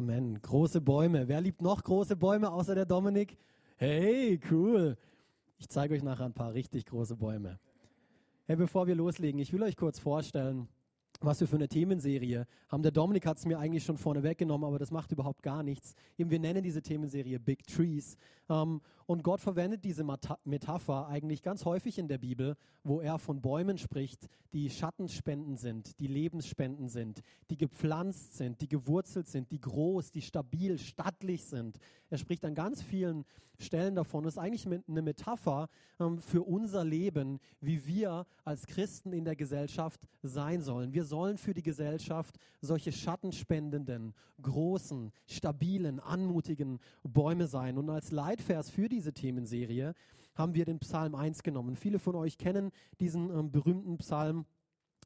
Amen. Große Bäume. Wer liebt noch große Bäume außer der Dominik? Hey, cool. Ich zeige euch nachher ein paar richtig große Bäume. Hey, bevor wir loslegen, ich will euch kurz vorstellen, was wir für eine Themenserie haben. Der Dominik hat es mir eigentlich schon vorne weggenommen, aber das macht überhaupt gar nichts. Eben, wir nennen diese Themenserie Big Trees. Ähm, und Gott verwendet diese Metapher eigentlich ganz häufig in der Bibel, wo er von Bäumen spricht, die Schattenspenden sind, die Lebensspenden sind, die gepflanzt sind, die gewurzelt sind, die groß, die stabil, stattlich sind. Er spricht an ganz vielen Stellen davon. Das ist eigentlich eine Metapher ähm, für unser Leben, wie wir als Christen in der Gesellschaft sein sollen. Wir sollen für die Gesellschaft solche schattenspendenden, großen, stabilen, anmutigen Bäume sein. Und als Leitvers für diese Themenserie haben wir den Psalm 1 genommen. Viele von euch kennen diesen ähm, berühmten Psalm.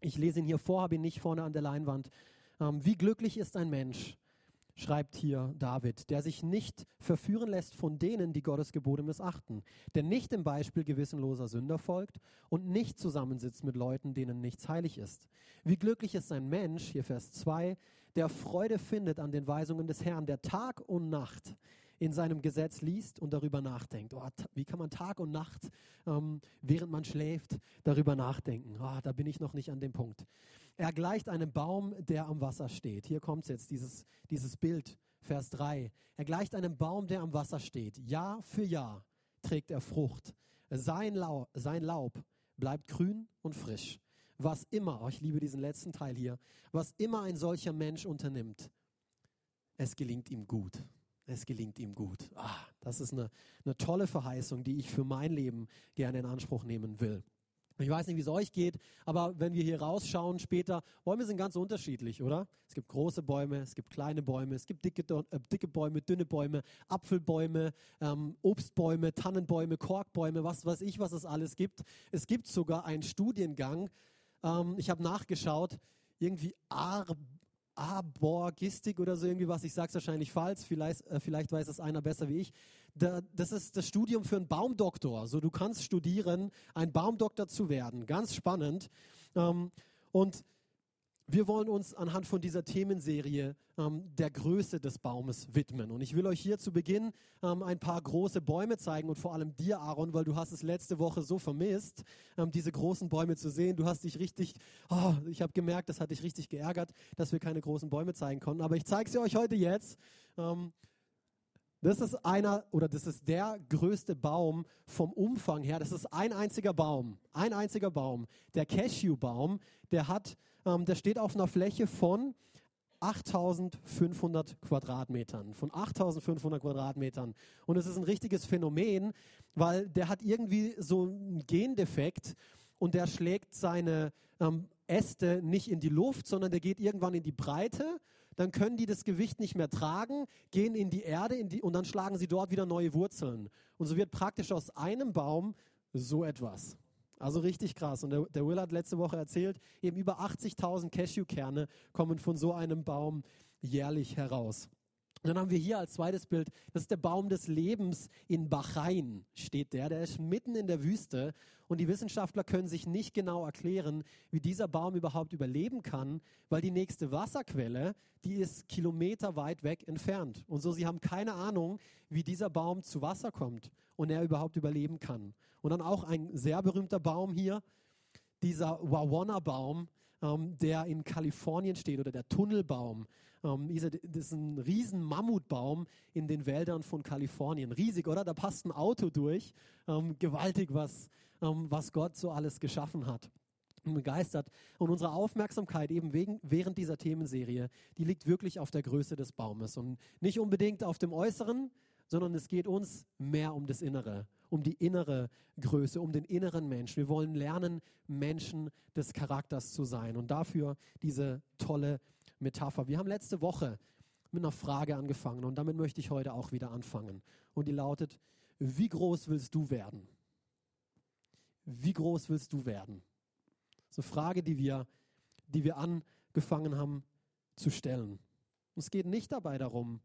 Ich lese ihn hier vor, habe ihn nicht vorne an der Leinwand. Ähm, wie glücklich ist ein Mensch, schreibt hier David, der sich nicht verführen lässt von denen, die Gottes Gebote missachten, der nicht dem Beispiel gewissenloser Sünder folgt und nicht zusammensitzt mit Leuten, denen nichts heilig ist. Wie glücklich ist ein Mensch, hier Vers 2, der Freude findet an den Weisungen des Herrn, der Tag und Nacht in seinem Gesetz liest und darüber nachdenkt. Oh, wie kann man Tag und Nacht, ähm, während man schläft, darüber nachdenken? Oh, da bin ich noch nicht an dem Punkt. Er gleicht einem Baum, der am Wasser steht. Hier kommt jetzt dieses, dieses Bild, Vers 3. Er gleicht einem Baum, der am Wasser steht. Jahr für Jahr trägt er Frucht. Sein, Lau sein Laub bleibt grün und frisch. Was immer, oh, ich liebe diesen letzten Teil hier, was immer ein solcher Mensch unternimmt, es gelingt ihm gut es gelingt ihm gut. Ah, das ist eine, eine tolle Verheißung, die ich für mein Leben gerne in Anspruch nehmen will. Ich weiß nicht, wie es euch geht, aber wenn wir hier rausschauen später, Bäume sind ganz unterschiedlich, oder? Es gibt große Bäume, es gibt kleine Bäume, es gibt dicke, äh, dicke Bäume, dünne Bäume, Apfelbäume, ähm, Obstbäume, Tannenbäume, Korkbäume, was weiß ich, was es alles gibt. Es gibt sogar einen Studiengang, ähm, ich habe nachgeschaut, irgendwie Ar Aborgistik oder so irgendwie was. Ich sage es wahrscheinlich falsch, vielleicht, äh, vielleicht weiß es einer besser wie ich. Da, das ist das Studium für einen Baumdoktor. So, du kannst studieren, ein Baumdoktor zu werden. Ganz spannend. Ähm, und wir wollen uns anhand von dieser Themenserie ähm, der Größe des Baumes widmen. Und ich will euch hier zu Beginn ähm, ein paar große Bäume zeigen und vor allem dir, Aaron, weil du hast es letzte Woche so vermisst, ähm, diese großen Bäume zu sehen. Du hast dich richtig, oh, ich habe gemerkt, das hat dich richtig geärgert, dass wir keine großen Bäume zeigen konnten. Aber ich zeige sie euch heute jetzt. Ähm, das ist einer oder das ist der größte Baum vom Umfang her. Das ist ein einziger Baum, ein einziger Baum. Der Cashewbaum, der hat, ähm, der steht auf einer Fläche von 8500 Quadratmetern, von 8500 Quadratmetern. Und es ist ein richtiges Phänomen, weil der hat irgendwie so einen Gendefekt und der schlägt seine ähm, Äste nicht in die Luft, sondern der geht irgendwann in die Breite. Dann können die das Gewicht nicht mehr tragen, gehen in die Erde in die, und dann schlagen sie dort wieder neue Wurzeln. Und so wird praktisch aus einem Baum so etwas. Also richtig krass. Und der, der Will hat letzte Woche erzählt, eben über 80.000 Cashewkerne kommen von so einem Baum jährlich heraus. Und dann haben wir hier als zweites Bild, das ist der Baum des Lebens in Bahrain, steht der. Der ist mitten in der Wüste und die Wissenschaftler können sich nicht genau erklären, wie dieser Baum überhaupt überleben kann, weil die nächste Wasserquelle, die ist kilometerweit weg entfernt. Und so, sie haben keine Ahnung, wie dieser Baum zu Wasser kommt und er überhaupt überleben kann. Und dann auch ein sehr berühmter Baum hier, dieser Wawona-Baum, ähm, der in Kalifornien steht, oder der Tunnelbaum. Ähm, das ist ein riesen Mammutbaum in den Wäldern von Kalifornien. Riesig, oder? Da passt ein Auto durch. Ähm, gewaltig, was, ähm, was Gott so alles geschaffen hat begeistert. Und unsere Aufmerksamkeit eben wegen, während dieser Themenserie, die liegt wirklich auf der Größe des Baumes und nicht unbedingt auf dem Äußeren, sondern es geht uns mehr um das Innere, um die innere Größe, um den inneren Menschen. Wir wollen lernen, Menschen des Charakters zu sein und dafür diese tolle Metapher. Wir haben letzte Woche mit einer Frage angefangen und damit möchte ich heute auch wieder anfangen. Und die lautet, wie groß willst du werden? Wie groß willst du werden? Das ist eine Frage, die wir, die wir angefangen haben zu stellen. es geht nicht dabei darum,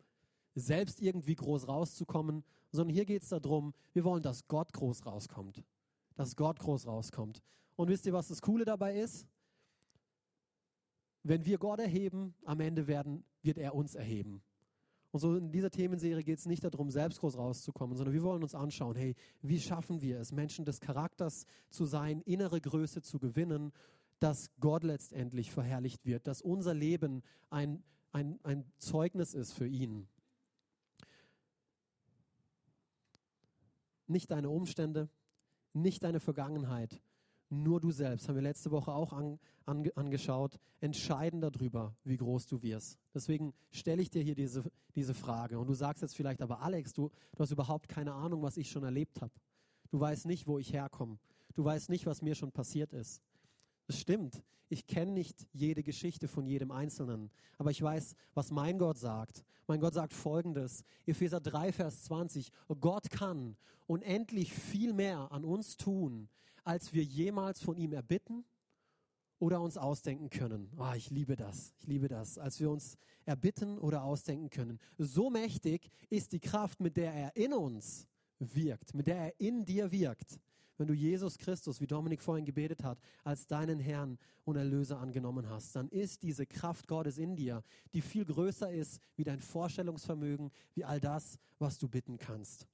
selbst irgendwie groß rauszukommen, sondern hier geht es darum, wir wollen, dass Gott groß rauskommt. Dass Gott groß rauskommt. Und wisst ihr, was das Coole dabei ist? Wenn wir Gott erheben, am Ende werden, wird er uns erheben. Und so in dieser Themenserie geht es nicht darum, selbst groß rauszukommen, sondern wir wollen uns anschauen, hey, wie schaffen wir es, Menschen des Charakters zu sein, innere Größe zu gewinnen, dass Gott letztendlich verherrlicht wird, dass unser Leben ein, ein, ein Zeugnis ist für ihn. Nicht deine Umstände, nicht deine Vergangenheit, nur du selbst, haben wir letzte Woche auch an, an, angeschaut, entscheiden darüber, wie groß du wirst. Deswegen stelle ich dir hier diese, diese Frage. Und du sagst jetzt vielleicht, aber Alex, du, du hast überhaupt keine Ahnung, was ich schon erlebt habe. Du weißt nicht, wo ich herkomme. Du weißt nicht, was mir schon passiert ist. Das stimmt. Ich kenne nicht jede Geschichte von jedem Einzelnen, aber ich weiß, was mein Gott sagt. Mein Gott sagt folgendes, Epheser 3, Vers 20, Gott kann unendlich viel mehr an uns tun, als wir jemals von ihm erbitten oder uns ausdenken können. Oh, ich liebe das, ich liebe das, als wir uns erbitten oder ausdenken können. So mächtig ist die Kraft, mit der er in uns wirkt, mit der er in dir wirkt wenn du Jesus Christus, wie Dominik vorhin gebetet hat, als deinen Herrn und Erlöser angenommen hast, dann ist diese Kraft Gottes in dir, die viel größer ist wie dein Vorstellungsvermögen, wie all das, was du bitten kannst.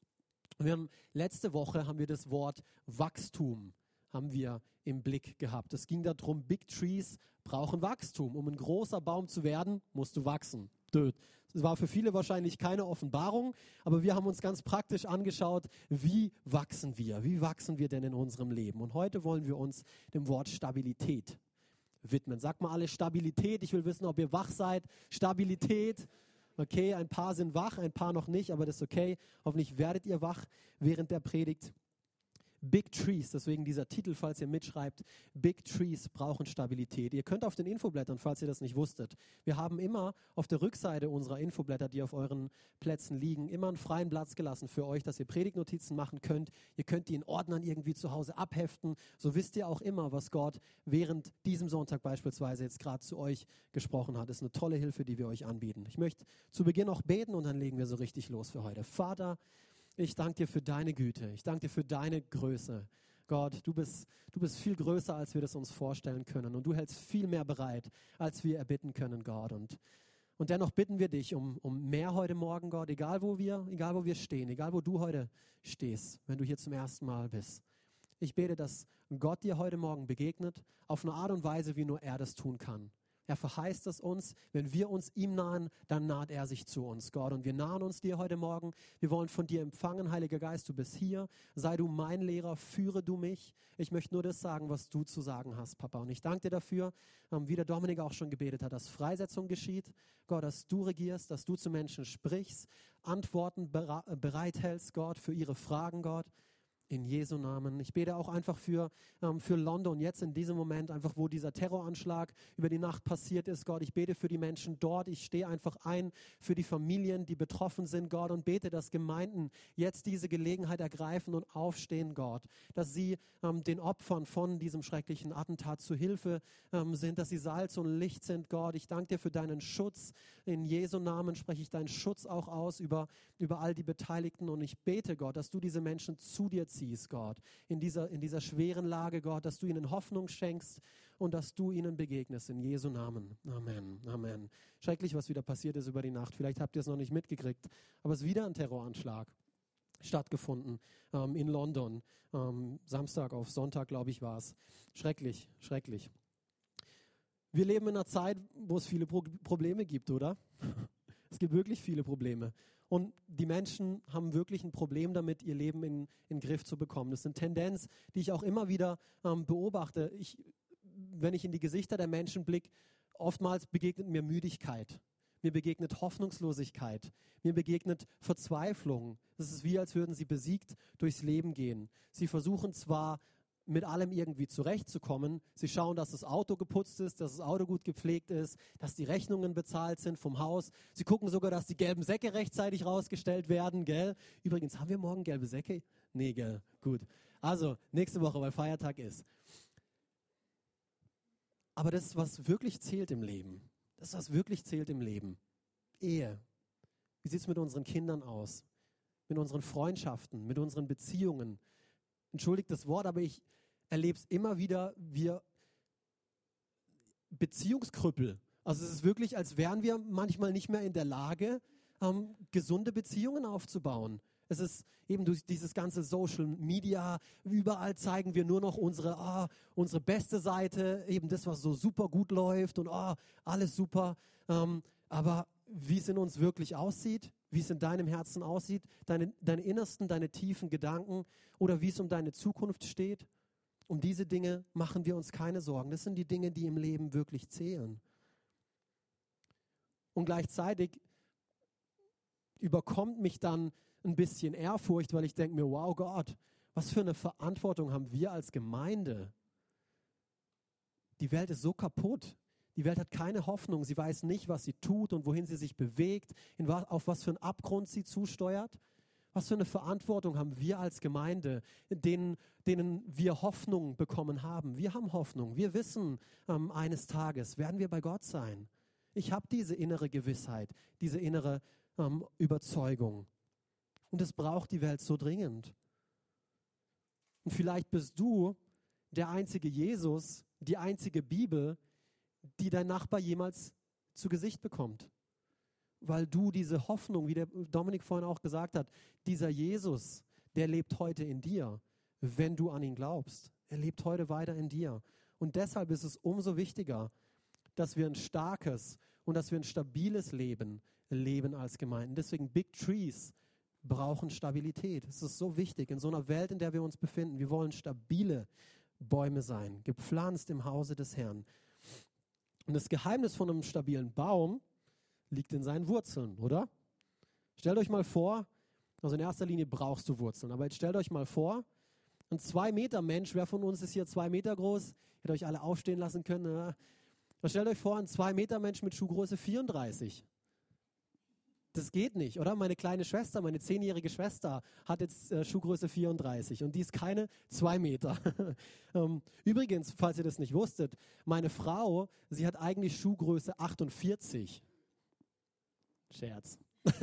Wir haben, letzte Woche haben wir das Wort Wachstum haben wir im Blick gehabt. Es ging darum, Big Trees brauchen Wachstum. Um ein großer Baum zu werden, musst du wachsen. Das war für viele wahrscheinlich keine Offenbarung, aber wir haben uns ganz praktisch angeschaut, wie wachsen wir? Wie wachsen wir denn in unserem Leben? Und heute wollen wir uns dem Wort Stabilität widmen. Sag mal alle Stabilität. Ich will wissen, ob ihr wach seid. Stabilität. Okay, ein paar sind wach, ein paar noch nicht, aber das ist okay. Hoffentlich werdet ihr wach während der Predigt. Big Trees, deswegen dieser Titel, falls ihr mitschreibt, Big Trees brauchen Stabilität. Ihr könnt auf den Infoblättern, falls ihr das nicht wusstet, wir haben immer auf der Rückseite unserer Infoblätter, die auf euren Plätzen liegen, immer einen freien Platz gelassen für euch, dass ihr Predigtnotizen machen könnt. Ihr könnt die in Ordnern irgendwie zu Hause abheften. So wisst ihr auch immer, was Gott während diesem Sonntag beispielsweise jetzt gerade zu euch gesprochen hat. Das ist eine tolle Hilfe, die wir euch anbieten. Ich möchte zu Beginn auch beten und dann legen wir so richtig los für heute. Vater, ich danke dir für deine Güte. Ich danke dir für deine Größe. Gott, du bist, du bist viel größer, als wir das uns vorstellen können. Und du hältst viel mehr bereit, als wir erbitten können, Gott. Und, und dennoch bitten wir dich um, um mehr heute Morgen, Gott, egal wo wir, egal wo wir stehen, egal wo du heute stehst, wenn du hier zum ersten Mal bist. Ich bete, dass Gott dir heute Morgen begegnet, auf eine Art und Weise, wie nur er das tun kann. Er verheißt es uns. Wenn wir uns ihm nahen, dann naht er sich zu uns, Gott. Und wir nahen uns dir heute Morgen. Wir wollen von dir empfangen, Heiliger Geist. Du bist hier. Sei du mein Lehrer. Führe du mich. Ich möchte nur das sagen, was du zu sagen hast, Papa. Und ich danke dir dafür, ähm, wie der Dominik auch schon gebetet hat, dass Freisetzung geschieht. Gott, dass du regierst, dass du zu Menschen sprichst, Antworten bereithältst, Gott, für ihre Fragen, Gott. In Jesu Namen. Ich bete auch einfach für, ähm, für London jetzt in diesem Moment, einfach wo dieser Terroranschlag über die Nacht passiert ist, Gott. Ich bete für die Menschen dort. Ich stehe einfach ein für die Familien, die betroffen sind, Gott, und bete, dass Gemeinden jetzt diese Gelegenheit ergreifen und aufstehen, Gott. Dass sie ähm, den Opfern von diesem schrecklichen Attentat zu Hilfe ähm, sind, dass sie Salz und Licht sind, Gott. Ich danke dir für deinen Schutz. In Jesu Namen spreche ich deinen Schutz auch aus über, über all die Beteiligten und ich bete, Gott, dass du diese Menschen zu dir ziehst, Gott, in dieser, in dieser schweren Lage, Gott, dass du ihnen Hoffnung schenkst und dass du ihnen begegnest. In Jesu Namen. Amen. Amen. Schrecklich, was wieder passiert ist über die Nacht. Vielleicht habt ihr es noch nicht mitgekriegt, aber es ist wieder ein Terroranschlag stattgefunden ähm, in London. Ähm, Samstag auf Sonntag, glaube ich, war es. Schrecklich, schrecklich. Wir leben in einer Zeit, wo es viele Pro Probleme gibt, oder? Es gibt wirklich viele Probleme. Und die Menschen haben wirklich ein Problem damit, ihr Leben in, in den Griff zu bekommen. Das ist eine Tendenz, die ich auch immer wieder ähm, beobachte. Ich, wenn ich in die Gesichter der Menschen blicke, oftmals begegnet mir Müdigkeit. Mir begegnet Hoffnungslosigkeit. Mir begegnet Verzweiflung. Es ist wie, als würden sie besiegt durchs Leben gehen. Sie versuchen zwar mit allem irgendwie zurechtzukommen. Sie schauen, dass das Auto geputzt ist, dass das Auto gut gepflegt ist, dass die Rechnungen bezahlt sind vom Haus. Sie gucken sogar, dass die gelben Säcke rechtzeitig rausgestellt werden, gell? Übrigens, haben wir morgen gelbe Säcke? Nee, gell? Gut. Also, nächste Woche, weil Feiertag ist. Aber das was wirklich zählt im Leben. Das was wirklich zählt im Leben. Ehe. Wie sieht es mit unseren Kindern aus? Mit unseren Freundschaften, mit unseren Beziehungen? Entschuldigt das Wort, aber ich, erlebe es immer wieder, wir Beziehungskrüppel. Also es ist wirklich, als wären wir manchmal nicht mehr in der Lage, ähm, gesunde Beziehungen aufzubauen. Es ist eben durch dieses ganze Social Media, überall zeigen wir nur noch unsere, oh, unsere beste Seite, eben das, was so super gut läuft und oh, alles super. Ähm, aber wie es in uns wirklich aussieht, wie es in deinem Herzen aussieht, deine, deine innersten, deine tiefen Gedanken oder wie es um deine Zukunft steht, um diese Dinge machen wir uns keine Sorgen. Das sind die Dinge, die im Leben wirklich zählen. Und gleichzeitig überkommt mich dann ein bisschen Ehrfurcht, weil ich denke mir, wow Gott, was für eine Verantwortung haben wir als Gemeinde? Die Welt ist so kaputt. Die Welt hat keine Hoffnung. Sie weiß nicht, was sie tut und wohin sie sich bewegt, auf was für einen Abgrund sie zusteuert. Was für eine Verantwortung haben wir als Gemeinde, denen, denen wir Hoffnung bekommen haben. Wir haben Hoffnung. Wir wissen, ähm, eines Tages werden wir bei Gott sein. Ich habe diese innere Gewissheit, diese innere ähm, Überzeugung. Und es braucht die Welt so dringend. Und vielleicht bist du der einzige Jesus, die einzige Bibel, die dein Nachbar jemals zu Gesicht bekommt. Weil du diese Hoffnung, wie der Dominik vorhin auch gesagt hat, dieser Jesus, der lebt heute in dir, wenn du an ihn glaubst. Er lebt heute weiter in dir. Und deshalb ist es umso wichtiger, dass wir ein starkes und dass wir ein stabiles Leben leben als Gemeinden. Deswegen Big Trees brauchen Stabilität. Es ist so wichtig in so einer Welt, in der wir uns befinden. Wir wollen stabile Bäume sein, gepflanzt im Hause des Herrn. Und das Geheimnis von einem stabilen Baum liegt in seinen Wurzeln, oder? Stellt euch mal vor, also in erster Linie brauchst du Wurzeln, aber jetzt stellt euch mal vor, ein zwei Meter Mensch, wer von uns ist hier zwei Meter groß? Hätte euch alle aufstehen lassen können. Ne? stellt euch vor, ein zwei Meter Mensch mit Schuhgröße 34. Das geht nicht, oder? Meine kleine Schwester, meine zehnjährige Schwester hat jetzt äh, Schuhgröße 34 und die ist keine zwei Meter. ähm, übrigens, falls ihr das nicht wusstet, meine Frau, sie hat eigentlich Schuhgröße 48. Scherz.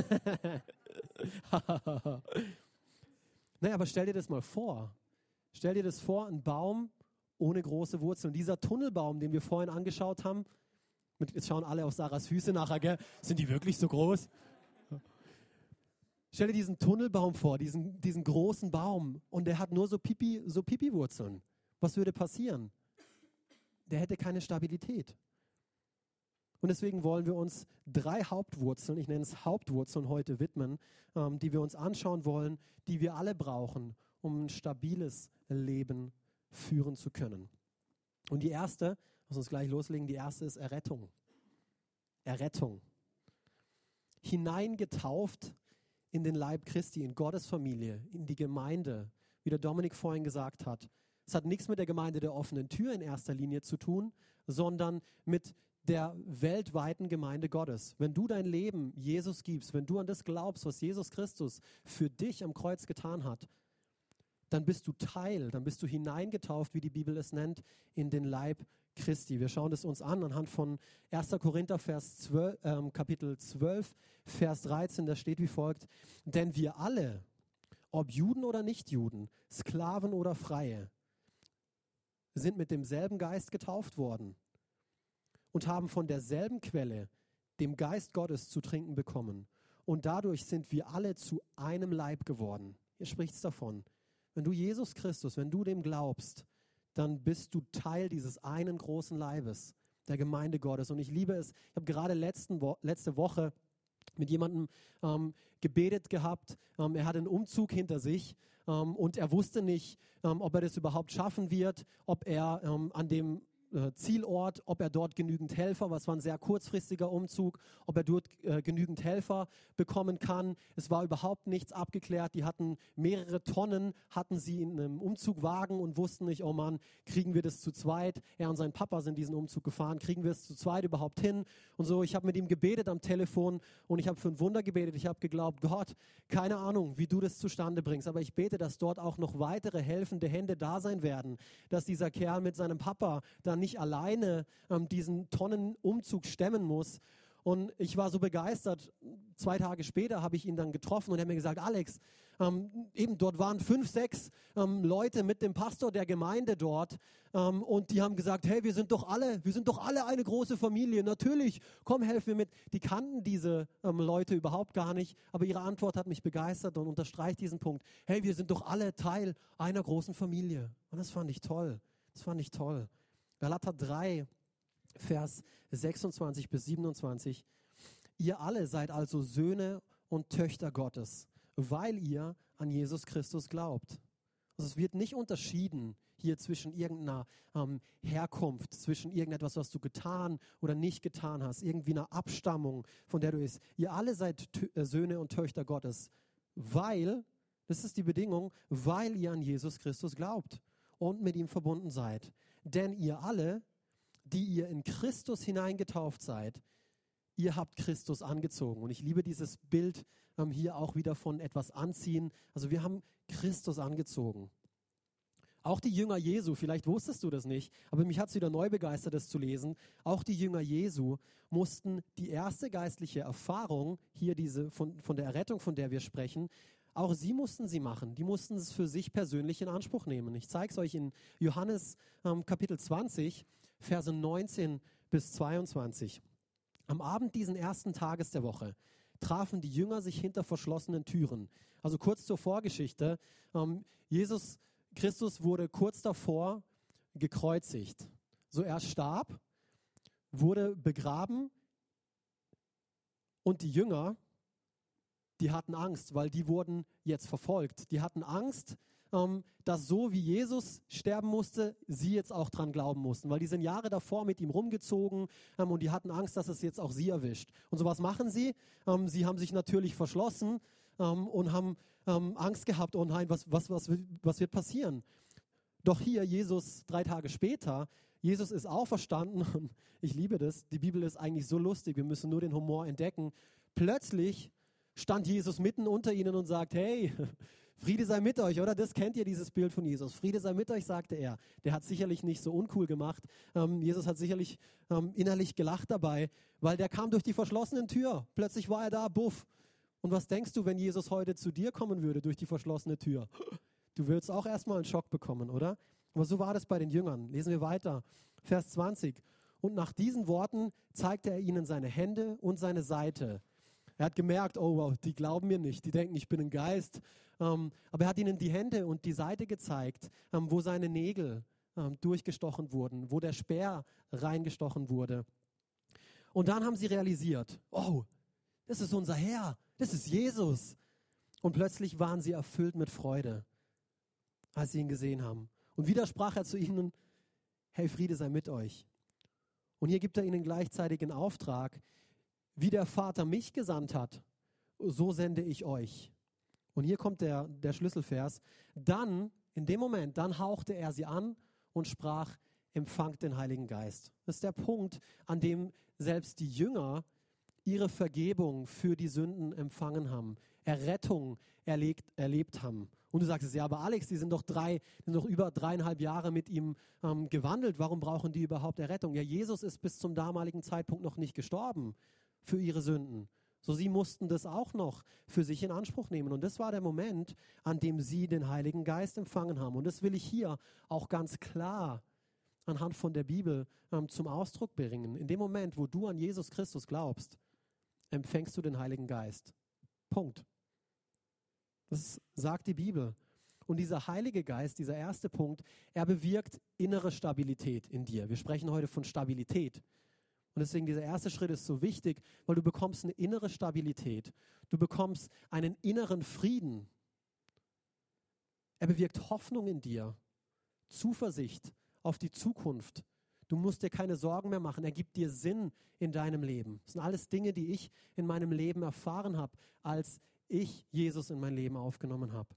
naja, aber stell dir das mal vor. Stell dir das vor, ein Baum ohne große Wurzeln. Dieser Tunnelbaum, den wir vorhin angeschaut haben, jetzt schauen alle auf Sarahs Füße nachher, gell? Sind die wirklich so groß? Stell dir diesen Tunnelbaum vor, diesen, diesen großen Baum und der hat nur so Pipi, so Pipi-Wurzeln. Was würde passieren? Der hätte keine Stabilität. Und deswegen wollen wir uns drei Hauptwurzeln, ich nenne es Hauptwurzeln heute widmen, ähm, die wir uns anschauen wollen, die wir alle brauchen, um ein stabiles Leben führen zu können. Und die erste, lass uns gleich loslegen, die erste ist Errettung. Errettung. Hineingetauft in den Leib Christi, in Gottes Familie, in die Gemeinde, wie der Dominik vorhin gesagt hat. Es hat nichts mit der Gemeinde der offenen Tür in erster Linie zu tun, sondern mit der weltweiten Gemeinde Gottes. Wenn du dein Leben Jesus gibst, wenn du an das glaubst, was Jesus Christus für dich am Kreuz getan hat, dann bist du Teil, dann bist du hineingetauft, wie die Bibel es nennt, in den Leib Christi. Wir schauen es uns an anhand von 1. Korinther Vers 12, äh, Kapitel 12, Vers 13, da steht wie folgt, denn wir alle, ob Juden oder Nichtjuden, Sklaven oder Freie, sind mit demselben Geist getauft worden und haben von derselben Quelle, dem Geist Gottes, zu trinken bekommen. Und dadurch sind wir alle zu einem Leib geworden. Hier spricht es davon. Wenn du Jesus Christus, wenn du dem glaubst, dann bist du Teil dieses einen großen Leibes, der Gemeinde Gottes. Und ich liebe es, ich habe gerade letzten Wo letzte Woche mit jemandem ähm, gebetet gehabt. Ähm, er hat einen Umzug hinter sich ähm, und er wusste nicht, ähm, ob er das überhaupt schaffen wird, ob er ähm, an dem äh, Zielort, ob er dort genügend Helfer, was war ein sehr kurzfristiger Umzug, ob er dort äh, genügend Helfer bekommen kann. Es war überhaupt nichts abgeklärt. Die hatten mehrere Tonnen, hatten sie in einem Umzugwagen und wussten nicht, oh Mann, kriegen wir das zu zweit? Er und sein Papa sind diesen Umzug gefahren, kriegen wir es zu zweit überhaupt hin? Und so, ich habe mit ihm gebetet am Telefon und ich habe für ein Wunder gebetet. Ich habe geglaubt, Gott, keine Ahnung, wie du das zustande bringst, aber ich bete, dass dort auch noch weitere helfende Hände da sein werden, dass dieser Kerl mit seinem Papa dann nicht alleine ähm, diesen Tonnenumzug stemmen muss. Und ich war so begeistert. Zwei Tage später habe ich ihn dann getroffen und er hat mir gesagt, Alex, Ähm, eben dort waren fünf, sechs ähm, Leute mit dem Pastor der Gemeinde dort ähm, und die haben gesagt, hey, wir sind doch alle, wir sind doch alle eine große Familie. Natürlich, komm, helf mir mit. Die kannten diese ähm, Leute überhaupt gar nicht, aber ihre Antwort hat mich begeistert und unterstreicht diesen Punkt. Hey, wir sind doch alle Teil einer großen Familie. Und das fand ich toll. Das fand ich toll. Galater 3, Vers 26 bis 27. Ihr alle seid also Söhne und Töchter Gottes, weil ihr an Jesus Christus glaubt. Also es wird nicht unterschieden hier zwischen irgendeiner ähm, Herkunft, zwischen irgendetwas, was du getan oder nicht getan hast, irgendwie einer Abstammung, von der du bist. Ihr alle seid äh, Söhne und Töchter Gottes, weil, das ist die Bedingung, weil ihr an Jesus Christus glaubt und mit ihm verbunden seid. Denn ihr alle, die ihr in Christus hineingetauft seid, ihr habt Christus angezogen. Und ich liebe dieses Bild ähm, hier auch wieder von etwas anziehen. Also wir haben Christus angezogen. Auch die Jünger Jesu, vielleicht wusstest du das nicht, aber mich hat es wieder neu begeistert, das zu lesen. Auch die Jünger Jesu mussten die erste geistliche Erfahrung, hier diese von, von der Errettung, von der wir sprechen, auch sie mussten sie machen. Die mussten es für sich persönlich in Anspruch nehmen. Ich zeige es euch in Johannes ähm, Kapitel 20, Verse 19 bis 22. Am Abend diesen ersten Tages der Woche trafen die Jünger sich hinter verschlossenen Türen. Also kurz zur Vorgeschichte. Ähm, Jesus Christus wurde kurz davor gekreuzigt. So er starb, wurde begraben und die Jünger, die hatten Angst, weil die wurden jetzt verfolgt. Die hatten Angst, ähm, dass so wie Jesus sterben musste, sie jetzt auch dran glauben mussten, weil die sind Jahre davor mit ihm rumgezogen ähm, und die hatten Angst, dass es jetzt auch sie erwischt. Und so was machen sie? Ähm, sie haben sich natürlich verschlossen und haben Angst gehabt, oh nein, was, was, was, was wird passieren? Doch hier, Jesus, drei Tage später, Jesus ist auferstanden und ich liebe das. Die Bibel ist eigentlich so lustig, wir müssen nur den Humor entdecken. Plötzlich stand Jesus mitten unter ihnen und sagt, hey, Friede sei mit euch, oder? Das kennt ihr, dieses Bild von Jesus. Friede sei mit euch, sagte er. Der hat sicherlich nicht so uncool gemacht. Ähm, Jesus hat sicherlich ähm, innerlich gelacht dabei, weil der kam durch die verschlossenen Tür. Plötzlich war er da, buff. Und was denkst du, wenn Jesus heute zu dir kommen würde durch die verschlossene Tür? Du würdest auch erstmal einen Schock bekommen, oder? Aber so war das bei den Jüngern. Lesen wir weiter. Vers 20. Und nach diesen Worten zeigte er ihnen seine Hände und seine Seite. Er hat gemerkt, oh wow, die glauben mir nicht, die denken, ich bin ein Geist. Ähm, aber er hat ihnen die Hände und die Seite gezeigt, ähm, wo seine Nägel ähm, durchgestochen wurden, wo der Speer reingestochen wurde. Und dann haben sie realisiert, oh, das ist unser Herr, das ist Jesus. Und plötzlich waren sie erfüllt mit Freude, als sie ihn gesehen haben. Und wieder sprach er zu ihnen, hey, Friede sei mit euch. Und hier gibt er ihnen gleichzeitig einen Auftrag, wie der Vater mich gesandt hat, so sende ich euch. Und hier kommt der, der Schlüsselvers. Dann, in dem Moment, dann hauchte er sie an und sprach, empfangt den Heiligen Geist. Das ist der Punkt, an dem selbst die Jünger ihre Vergebung für die Sünden empfangen haben, Errettung erlebt, erlebt haben. Und du sagst es, ja, aber Alex, die sind doch drei, sind doch über dreieinhalb Jahre mit ihm ähm, gewandelt. Warum brauchen die überhaupt Errettung? Ja, Jesus ist bis zum damaligen Zeitpunkt noch nicht gestorben für ihre Sünden. So sie mussten das auch noch für sich in Anspruch nehmen. Und das war der Moment, an dem sie den Heiligen Geist empfangen haben. Und das will ich hier auch ganz klar anhand von der Bibel ähm, zum Ausdruck bringen. In dem Moment, wo du an Jesus Christus glaubst, empfängst du den Heiligen Geist. Punkt. Das sagt die Bibel. Und dieser Heilige Geist, dieser erste Punkt, er bewirkt innere Stabilität in dir. Wir sprechen heute von Stabilität. Und deswegen dieser erste Schritt ist so wichtig, weil du bekommst eine innere Stabilität. Du bekommst einen inneren Frieden. Er bewirkt Hoffnung in dir, Zuversicht auf die Zukunft. Du musst dir keine Sorgen mehr machen. Er gibt dir Sinn in deinem Leben. Das sind alles Dinge, die ich in meinem Leben erfahren habe, als ich Jesus in mein Leben aufgenommen habe.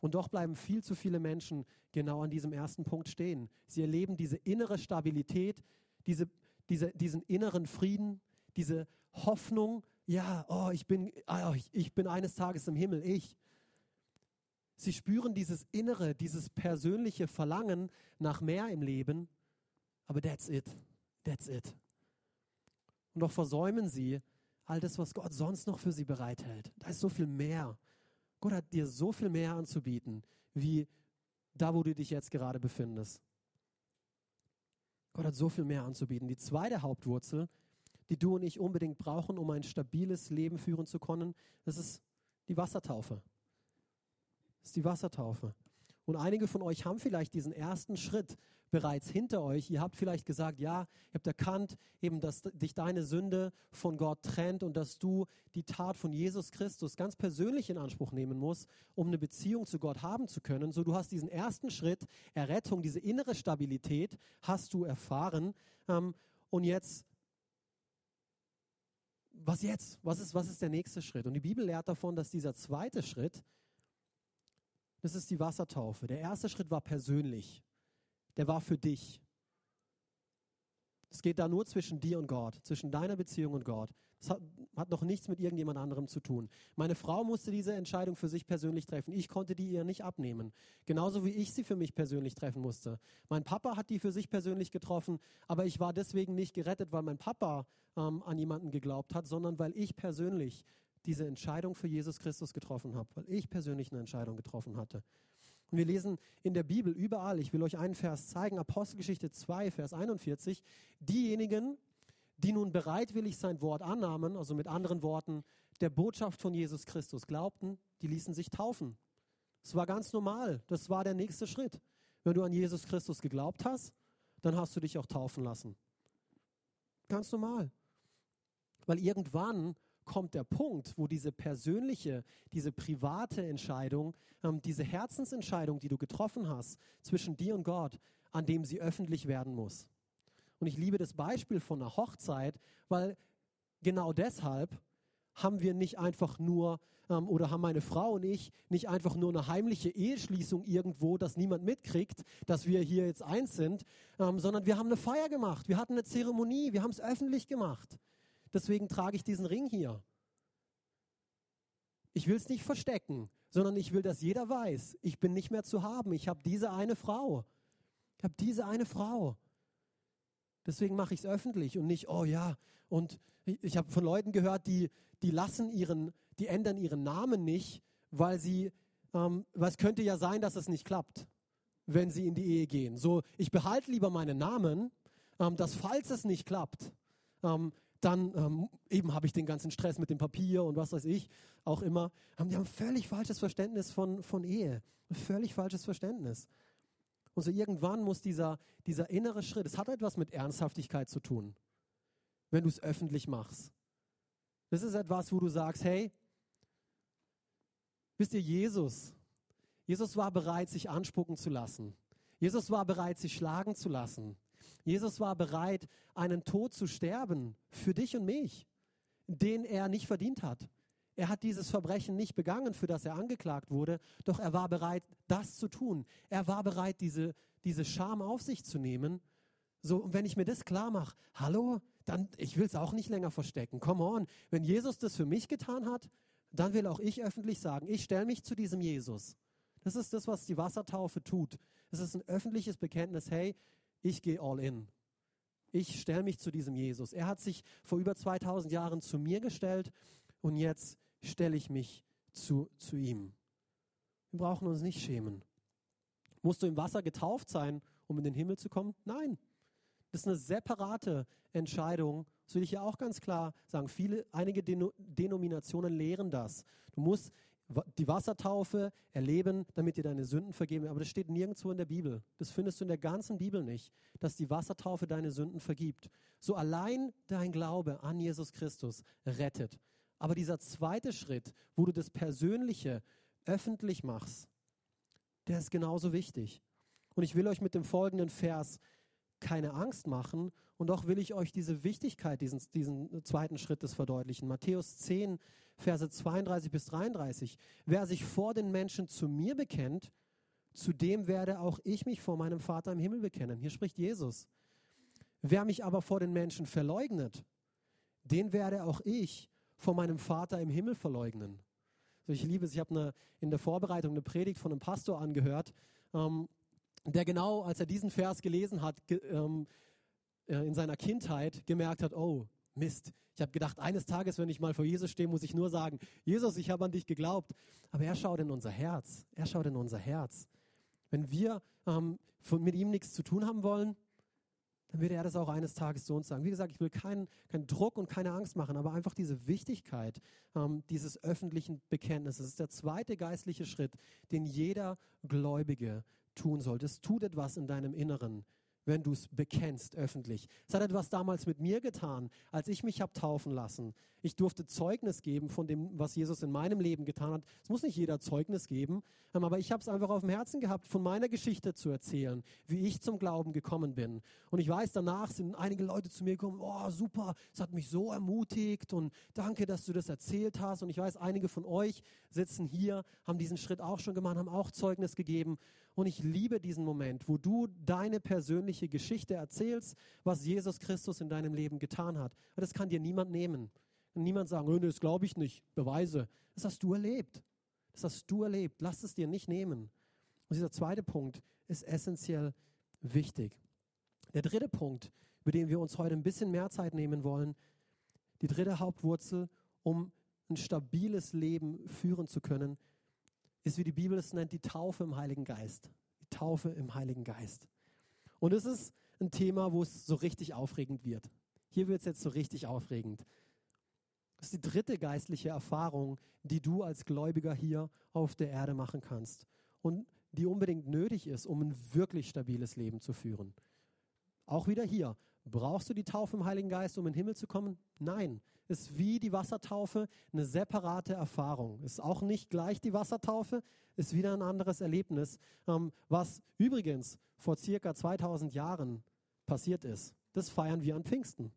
Und doch bleiben viel zu viele Menschen genau an diesem ersten Punkt stehen. Sie erleben diese innere Stabilität, diese diese, diesen inneren Frieden, diese Hoffnung, ja, oh, ich bin, oh, ich, ich bin eines Tages im Himmel, ich. Sie spüren dieses innere, dieses persönliche Verlangen nach mehr im Leben, aber that's it, that's it. Und doch versäumen sie all das, was Gott sonst noch für sie bereithält. Da ist so viel mehr. Gott hat dir so viel mehr anzubieten, wie da, wo du dich jetzt gerade befindest. Gott hat so viel mehr anzubieten. Die zweite Hauptwurzel, die du und ich unbedingt brauchen, um ein stabiles Leben führen zu können, das ist die Wassertaufe. Das ist die Wassertaufe. Und einige von euch haben vielleicht diesen ersten Schritt bereits hinter euch. Ihr habt vielleicht gesagt, ja, ihr habt erkannt, eben, dass dich deine Sünde von Gott trennt und dass du die Tat von Jesus Christus ganz persönlich in Anspruch nehmen musst, um eine Beziehung zu Gott haben zu können. So, du hast diesen ersten Schritt, Errettung, diese innere Stabilität, hast du erfahren. Ähm, und jetzt was jetzt? Was ist, was ist der nächste Schritt? Und die Bibel lehrt davon, dass dieser zweite Schritt das ist die Wassertaufe. Der erste Schritt war persönlich. Der war für dich. Es geht da nur zwischen dir und Gott, zwischen deiner Beziehung und Gott. Das hat, hat, noch nichts mit irgendjemand anderem zu tun. Meine Frau musste diese Entscheidung für sich persönlich treffen. Ich konnte die ihr nicht abnehmen. Genauso wie ich sie für mich persönlich treffen musste. Mein Papa hat die für sich persönlich getroffen, aber ich war deswegen nicht gerettet, weil mein Papa ähm, an jemanden geglaubt hat, sondern weil ich persönlich diese Entscheidung für Jesus Christus getroffen habe, weil ich persönlich eine Entscheidung getroffen hatte. Und wir lesen in der Bibel überall, ich will euch einen Vers zeigen, Apostelgeschichte 2, Vers 41, diejenigen, die nun bereitwillig sein Wort annahmen, also mit anderen Worten, der Botschaft von Jesus Christus glaubten, die ließen sich taufen. Das war ganz normal, das war der nächste Schritt. Wenn du an Jesus Christus geglaubt hast, dann hast du dich auch taufen lassen. Ganz normal. Weil irgendwann kommt der Punkt, wo diese persönliche, diese private Entscheidung, ähm, diese Herzensentscheidung, die du getroffen hast zwischen dir und Gott, an dem sie öffentlich werden muss. Und ich liebe das Beispiel von einer Hochzeit, weil genau deshalb haben wir nicht einfach nur ähm, oder haben meine Frau und ich nicht einfach nur eine heimliche Eheschließung irgendwo, dass niemand mitkriegt, dass wir hier jetzt eins sind, ähm, sondern wir haben eine Feier gemacht, wir hatten eine Zeremonie, wir haben es öffentlich gemacht. Deswegen trage ich diesen Ring hier. Ich will es nicht verstecken, sondern ich will, dass jeder weiß, ich bin nicht mehr zu haben. Ich habe diese eine Frau. Ich habe diese eine Frau. Deswegen mache ich es öffentlich und nicht, oh ja. Und ich, ich habe von Leuten gehört, die, die lassen ihren, die ändern ihren Namen nicht, weil sie, ähm, weil es könnte ja sein, dass es nicht klappt, wenn sie in die Ehe gehen. So, ich behalte lieber meinen Namen, ähm, dass falls es nicht klappt, ähm, dann ähm, eben habe ich den ganzen Stress mit dem Papier und was weiß ich, auch immer. Die haben völlig falsches Verständnis von, von Ehe. Völlig falsches Verständnis. Und so irgendwann muss dieser, dieser innere Schritt, es hat etwas mit Ernsthaftigkeit zu tun, wenn du es öffentlich machst. Das ist etwas, wo du sagst, hey, wisst ihr, Jesus, Jesus war bereit, sich anspucken zu lassen. Jesus war bereit, sich schlagen zu lassen. Jesus war bereit, einen Tod zu sterben für dich und mich, den er nicht verdient hat. Er hat dieses Verbrechen nicht begangen, für das er angeklagt wurde, doch er war bereit, das zu tun. Er war bereit, diese, diese Scham auf sich zu nehmen. So, und wenn ich mir das klar mache, hallo, dann, ich will es auch nicht länger verstecken. Come on. Wenn Jesus das für mich getan hat, dann will auch ich öffentlich sagen, ich stelle mich zu diesem Jesus. Das ist das, was die Wassertaufe tut. Es ist ein öffentliches Bekenntnis, hey, ich gehe all in. Ich stelle mich zu diesem Jesus. Er hat sich vor über 2000 Jahren zu mir gestellt und jetzt stelle ich mich zu, zu ihm. Wir brauchen uns nicht schämen. Musst du im Wasser getauft sein, um in den Himmel zu kommen? Nein. Das ist eine separate Entscheidung. Das will ich ja auch ganz klar sagen. Viele, einige Denominationen lehren das. Du musst die Wassertaufe erleben, damit dir deine Sünden vergeben. Aber das steht nirgendwo in der Bibel. Das findest du in der ganzen Bibel nicht, dass die Wassertaufe deine Sünden vergibt. So allein dein Glaube an Jesus Christus rettet. Aber dieser zweite Schritt, wo du das Persönliche öffentlich machst, der ist genauso wichtig. Und ich will euch mit dem folgenden Vers keine Angst machen und doch will ich euch diese Wichtigkeit, diesen, diesen zweiten Schrittes verdeutlichen. Matthäus 10, Verse 32 bis 33. Wer sich vor den Menschen zu mir bekennt, zu dem werde auch ich mich vor meinem Vater im Himmel bekennen. Hier spricht Jesus. Wer mich aber vor den Menschen verleugnet, den werde auch ich vor meinem Vater im Himmel verleugnen. So, ich liebe es, ich habe in der Vorbereitung eine Predigt von einem Pastor angehört, ähm, der genau, als er diesen Vers gelesen hat, ge, ähm, äh, in seiner Kindheit gemerkt hat, oh, Mist. Ich habe gedacht, eines Tages, wenn ich mal vor Jesus stehe, muss ich nur sagen, Jesus, ich habe an dich geglaubt. Aber er schaut in unser Herz. Er schaut in unser Herz. Wenn wir ähm, von, mit ihm nichts zu tun haben wollen, dann wird er das auch eines Tages zu uns sagen. Wie gesagt, ich will keinen, keinen Druck und keine Angst machen, aber einfach diese Wichtigkeit ähm, dieses öffentlichen Bekenntnisses. Das ist der zweite geistliche Schritt, den jeder Gläubige tun sollte. Es tut etwas in deinem Inneren, wenn du es bekennst öffentlich. Es hat etwas damals mit mir getan, als ich mich habe taufen lassen. Ich durfte Zeugnis geben von dem, was Jesus in meinem Leben getan hat. Es muss nicht jeder Zeugnis geben, ähm, aber ich habe es einfach auf dem Herzen gehabt, von meiner Geschichte zu erzählen, wie ich zum Glauben gekommen bin. Und ich weiß, danach sind einige Leute zu mir gekommen, oh super, es hat mich so ermutigt und danke, dass du das erzählt hast. Und ich weiß, einige von euch sitzen hier, haben diesen Schritt auch schon gemacht, haben auch Zeugnis gegeben. Und ich liebe diesen Moment, wo du deine persönliche Geschichte erzählst, was Jesus Christus in deinem Leben getan hat. Das kann dir niemand nehmen. Niemand sagen, das glaube ich nicht, Beweise. Das hast du erlebt. Das hast du erlebt. Lass es dir nicht nehmen. Und dieser zweite Punkt ist essentiell wichtig. Der dritte Punkt, über den wir uns heute ein bisschen mehr Zeit nehmen wollen, die dritte Hauptwurzel, um ein stabiles Leben führen zu können, ist, wie die Bibel es nennt, die Taufe im Heiligen Geist. Die Taufe im Heiligen Geist. Und es ist ein Thema, wo es so richtig aufregend wird. Hier wird es jetzt so richtig aufregend. Das ist die dritte geistliche Erfahrung, die du als Gläubiger hier auf der Erde machen kannst und die unbedingt nötig ist, um ein wirklich stabiles Leben zu führen. Auch wieder hier. Brauchst du die Taufe im Heiligen Geist, um in den Himmel zu kommen? Nein. Ist wie die Wassertaufe eine separate Erfahrung. Ist auch nicht gleich die Wassertaufe, ist wieder ein anderes Erlebnis, ähm, was übrigens vor circa 2000 Jahren passiert ist. Das feiern wir an Pfingsten.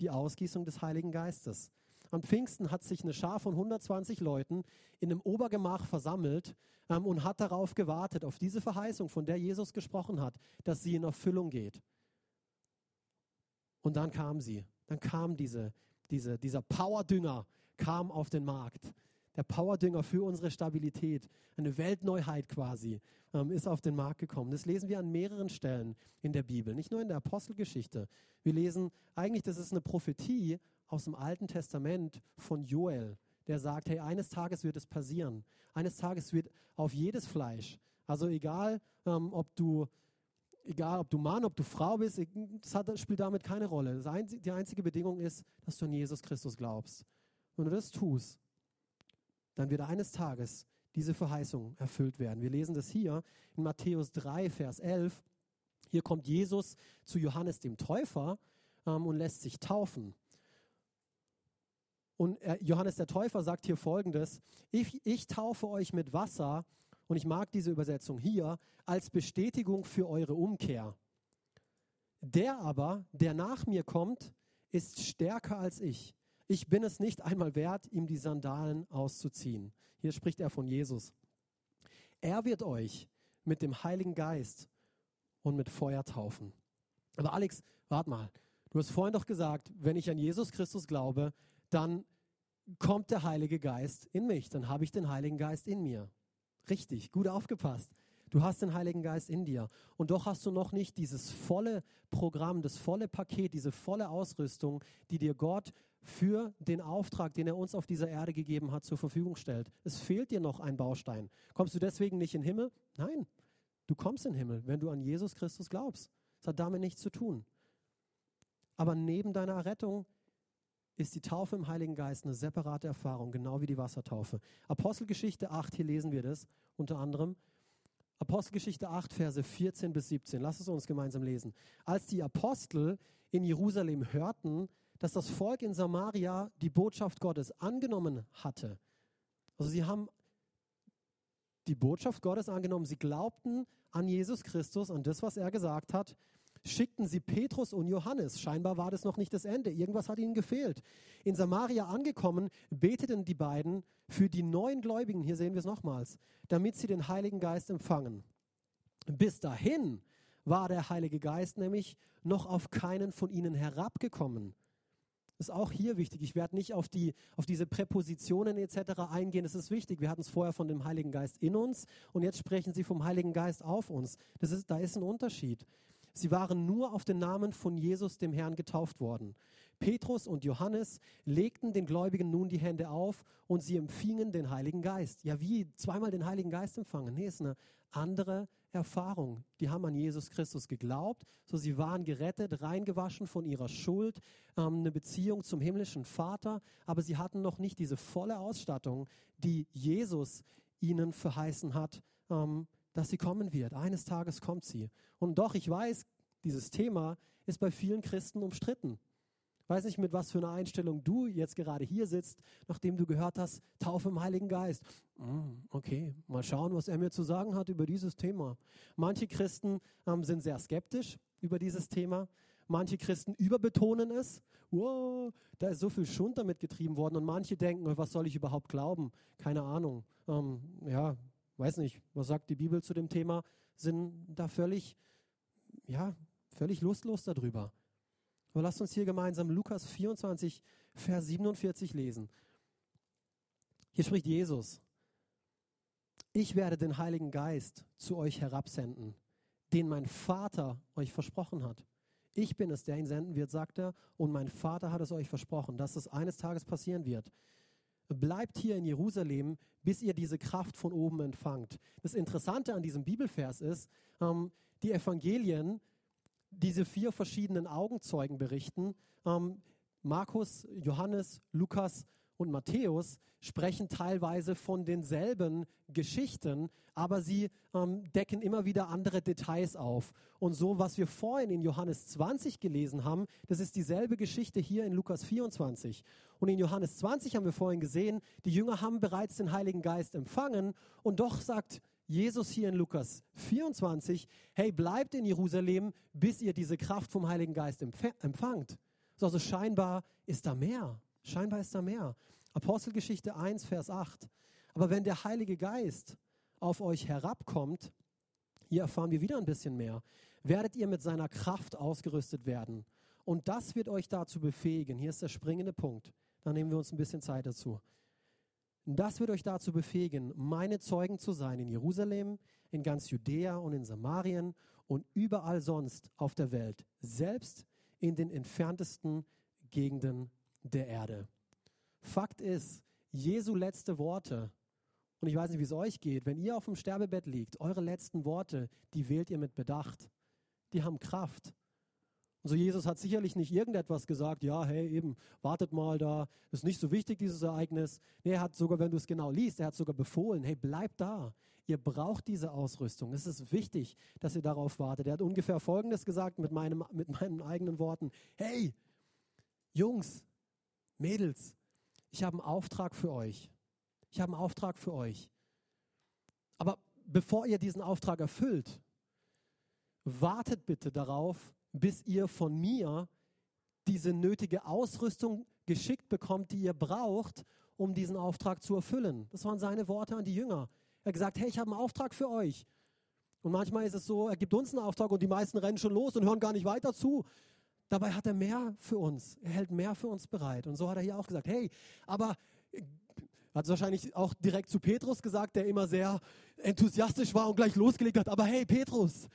Die Ausgießung des Heiligen Geistes. Am Pfingsten hat sich eine Schar von 120 Leuten in einem Obergemach versammelt ähm, und hat darauf gewartet, auf diese Verheißung, von der Jesus gesprochen hat, dass sie in Erfüllung geht. Und dann kam sie. Dann kam diese, diese, dieser Powerdünger kam auf den Markt. Der Powerdünger für unsere Stabilität, eine Weltneuheit quasi, ähm, ist auf den Markt gekommen. Das lesen wir an mehreren Stellen in der Bibel, nicht nur in der Apostelgeschichte. Wir lesen eigentlich, das ist eine Prophetie aus dem Alten Testament von Joel, der sagt, hey, eines Tages wird es passieren. Eines Tages wird auf jedes Fleisch, also egal, ähm, ob du egal ob du Mann, ob du Frau bist, das, hat, spielt damit keine Rolle. Einzige, die einzige Bedingung ist, dass du an Jesus Christus glaubst. Wenn du das tust, dann wird eines Tages diese Verheißung erfüllt werden. Wir lesen das hier in Matthäus 3, Vers 11. Hier kommt Jesus zu Johannes dem Täufer ähm, und lässt sich taufen. Und äh, Johannes der Täufer sagt hier folgendes: ich, ich taufe euch mit Wasser, und ich mag diese Übersetzung hier, als Bestätigung für eure Umkehr. Der aber, der nach mir kommt, ist stärker als ich. Ich bin es nicht einmal wert, ihm die Sandalen auszuziehen. Hier spricht er von Jesus. Er wird euch mit dem Heiligen Geist und mit Feuer taufen. Aber Alex, warte mal. Du hast vorhin doch gesagt, wenn ich an Jesus Christus glaube, dann kommt der Heilige Geist in mich. Dann habe ich den Heiligen Geist in mir. Richtig, gut aufgepasst. Du hast den Heiligen Geist in dir. Und doch hast du noch nicht dieses volle Programm, das volle Paket, diese volle Ausrüstung, die dir Gott für den Auftrag, den er uns auf dieser Erde gegeben hat, zur Verfügung stellt. Es fehlt dir noch ein Baustein. Kommst du deswegen nicht in den Himmel? Nein, du kommst in den Himmel, wenn du an Jesus Christus glaubst. Das hat damit nichts zu tun. Aber neben deiner Errettung ist die Taufe im Heiligen Geist eine separate Erfahrung, genau wie die Wassertaufe. Apostelgeschichte 8, hier lesen wir das unter anderem. Apostelgeschichte 8, Verse 14 bis 17. Lass es uns gemeinsam lesen. Als die Apostel in Jerusalem hörten, dass das Volk in Samaria die Botschaft Gottes angenommen hatte, also sie haben die Botschaft Gottes angenommen, sie glaubten an Jesus Christus, an das, was er gesagt hat, schickten sie Petrus und Johannes. Scheinbar war das noch nicht das Ende. Irgendwas hat ihnen gefehlt. In Samaria angekommen, beteten die beiden für die neuen Gläubigen, hier sehen wir es nochmals, damit sie den Heiligen Geist empfangen. Bis dahin war der Heilige Geist nämlich noch auf keinen von ihnen herabgekommen. Ist auch hier wichtig. Ich werde nicht auf, die, auf diese Präpositionen etc. eingehen. Das ist wichtig. Wir hatten es vorher von dem Heiligen Geist in uns und jetzt sprechen sie vom Heiligen Geist auf uns. Das ist, da ist ein Unterschied. Sie waren nur auf den Namen von Jesus, dem Herrn, getauft worden. Petrus und Johannes legten den Gläubigen nun die Hände auf und sie empfingen den Heiligen Geist. Ja, wie zweimal den Heiligen Geist empfangen? Nee, ist eine andere Erfahrung. Die haben an Jesus Christus geglaubt, so sie waren gerettet, reingewaschen von ihrer Schuld, ähm, eine Beziehung zum himmlischen Vater, aber sie hatten noch nicht diese volle Ausstattung, die Jesus ihnen verheißen hat, ähm, dass sie kommen wird. Eines Tages kommt sie. Und doch, ich weiß, dieses Thema ist bei vielen Christen umstritten. Ich weiß nicht, mit was für einer Einstellung du jetzt gerade hier sitzt, nachdem du gehört hast, Taufe im Heiligen Geist. Mm, okay, mal schauen, was er mir zu sagen hat über dieses Thema. Manche Christen ähm, sind sehr skeptisch über dieses Thema. Manche Christen überbetonen es. Wow, da ist so viel Schund damit getrieben worden. Und manche denken, was soll ich überhaupt glauben? Keine Ahnung. Ähm, ja, weiß nicht, was sagt die Bibel zu dem Thema? Sind da völlig, ja, völlig lustlos darüber. Aber lasst uns hier gemeinsam Lukas 24, Vers 47 lesen. Hier spricht Jesus. Ich werde den Heiligen Geist zu euch herabsenden, den mein Vater euch versprochen hat. Ich bin es, der ihn senden wird, sagt er, und mein Vater hat es euch versprochen, dass es eines Tages passieren wird. Bleibt hier in Jerusalem, bis ihr diese Kraft von oben empfangt. Das Interessante an diesem Bibelvers ist, ähm, die Evangelien diese vier verschiedenen Augenzeugen berichten. Ähm, Markus, Johannes, Lukas und Matthäus sprechen teilweise von denselben Geschichten, aber sie ähm, decken immer wieder andere Details auf. Und so, was wir vorhin in Johannes 20 gelesen haben, das ist dieselbe Geschichte hier in Lukas 24. Und in Johannes 20 haben wir vorhin gesehen, die Jünger haben bereits den Heiligen Geist empfangen und doch sagt Jesus hier in Lukas 24, hey, bleibt in Jerusalem, bis ihr diese Kraft vom Heiligen Geist empfangt. Also scheinbar ist da mehr. Scheinbar ist da mehr. Apostelgeschichte 1, Vers 8. Aber wenn der Heilige Geist auf euch herabkommt, hier erfahren wir wieder ein bisschen mehr, werdet ihr mit seiner Kraft ausgerüstet werden. Und das wird euch dazu befähigen. Hier ist der springende Punkt. Da nehmen wir uns ein bisschen Zeit dazu. Das wird euch dazu befähigen, meine Zeugen zu sein in Jerusalem, in ganz Judäa und in Samarien und überall sonst auf der Welt, selbst in den entferntesten Gegenden der Erde. Fakt ist, Jesu letzte Worte, und ich weiß nicht, wie es euch geht, wenn ihr auf dem Sterbebett liegt, eure letzten Worte, die wählt ihr mit Bedacht. Die haben Kraft. Und so Jesus hat sicherlich nicht irgendetwas gesagt, ja, hey, eben, wartet mal da, ist nicht so wichtig, dieses Ereignis. Nee, er hat sogar, wenn du es genau liest, er hat sogar befohlen, hey, bleibt da. Ihr braucht diese Ausrüstung. Es ist wichtig, dass ihr darauf wartet. Er hat ungefähr Folgendes gesagt mit, meinem, mit meinen eigenen Worten. Hey, Jungs, Mädels, ich habe einen Auftrag für euch. Ich habe einen Auftrag für euch. Aber bevor ihr diesen Auftrag erfüllt, wartet bitte darauf, bis ihr von mir diese nötige Ausrüstung geschickt bekommt, die ihr braucht, um diesen Auftrag zu erfüllen. Das waren seine Worte an die Jünger. Er hat gesagt, hey, ich habe einen Auftrag für euch. Und manchmal ist es so, er gibt uns einen Auftrag und die meisten rennen schon los und hören gar nicht weiter zu. Dabei hat er mehr für uns. Er hält mehr für uns bereit. Und so hat er hier auch gesagt, hey, aber hat es wahrscheinlich auch direkt zu Petrus gesagt, der immer sehr enthusiastisch war und gleich losgelegt hat. Aber hey, Petrus,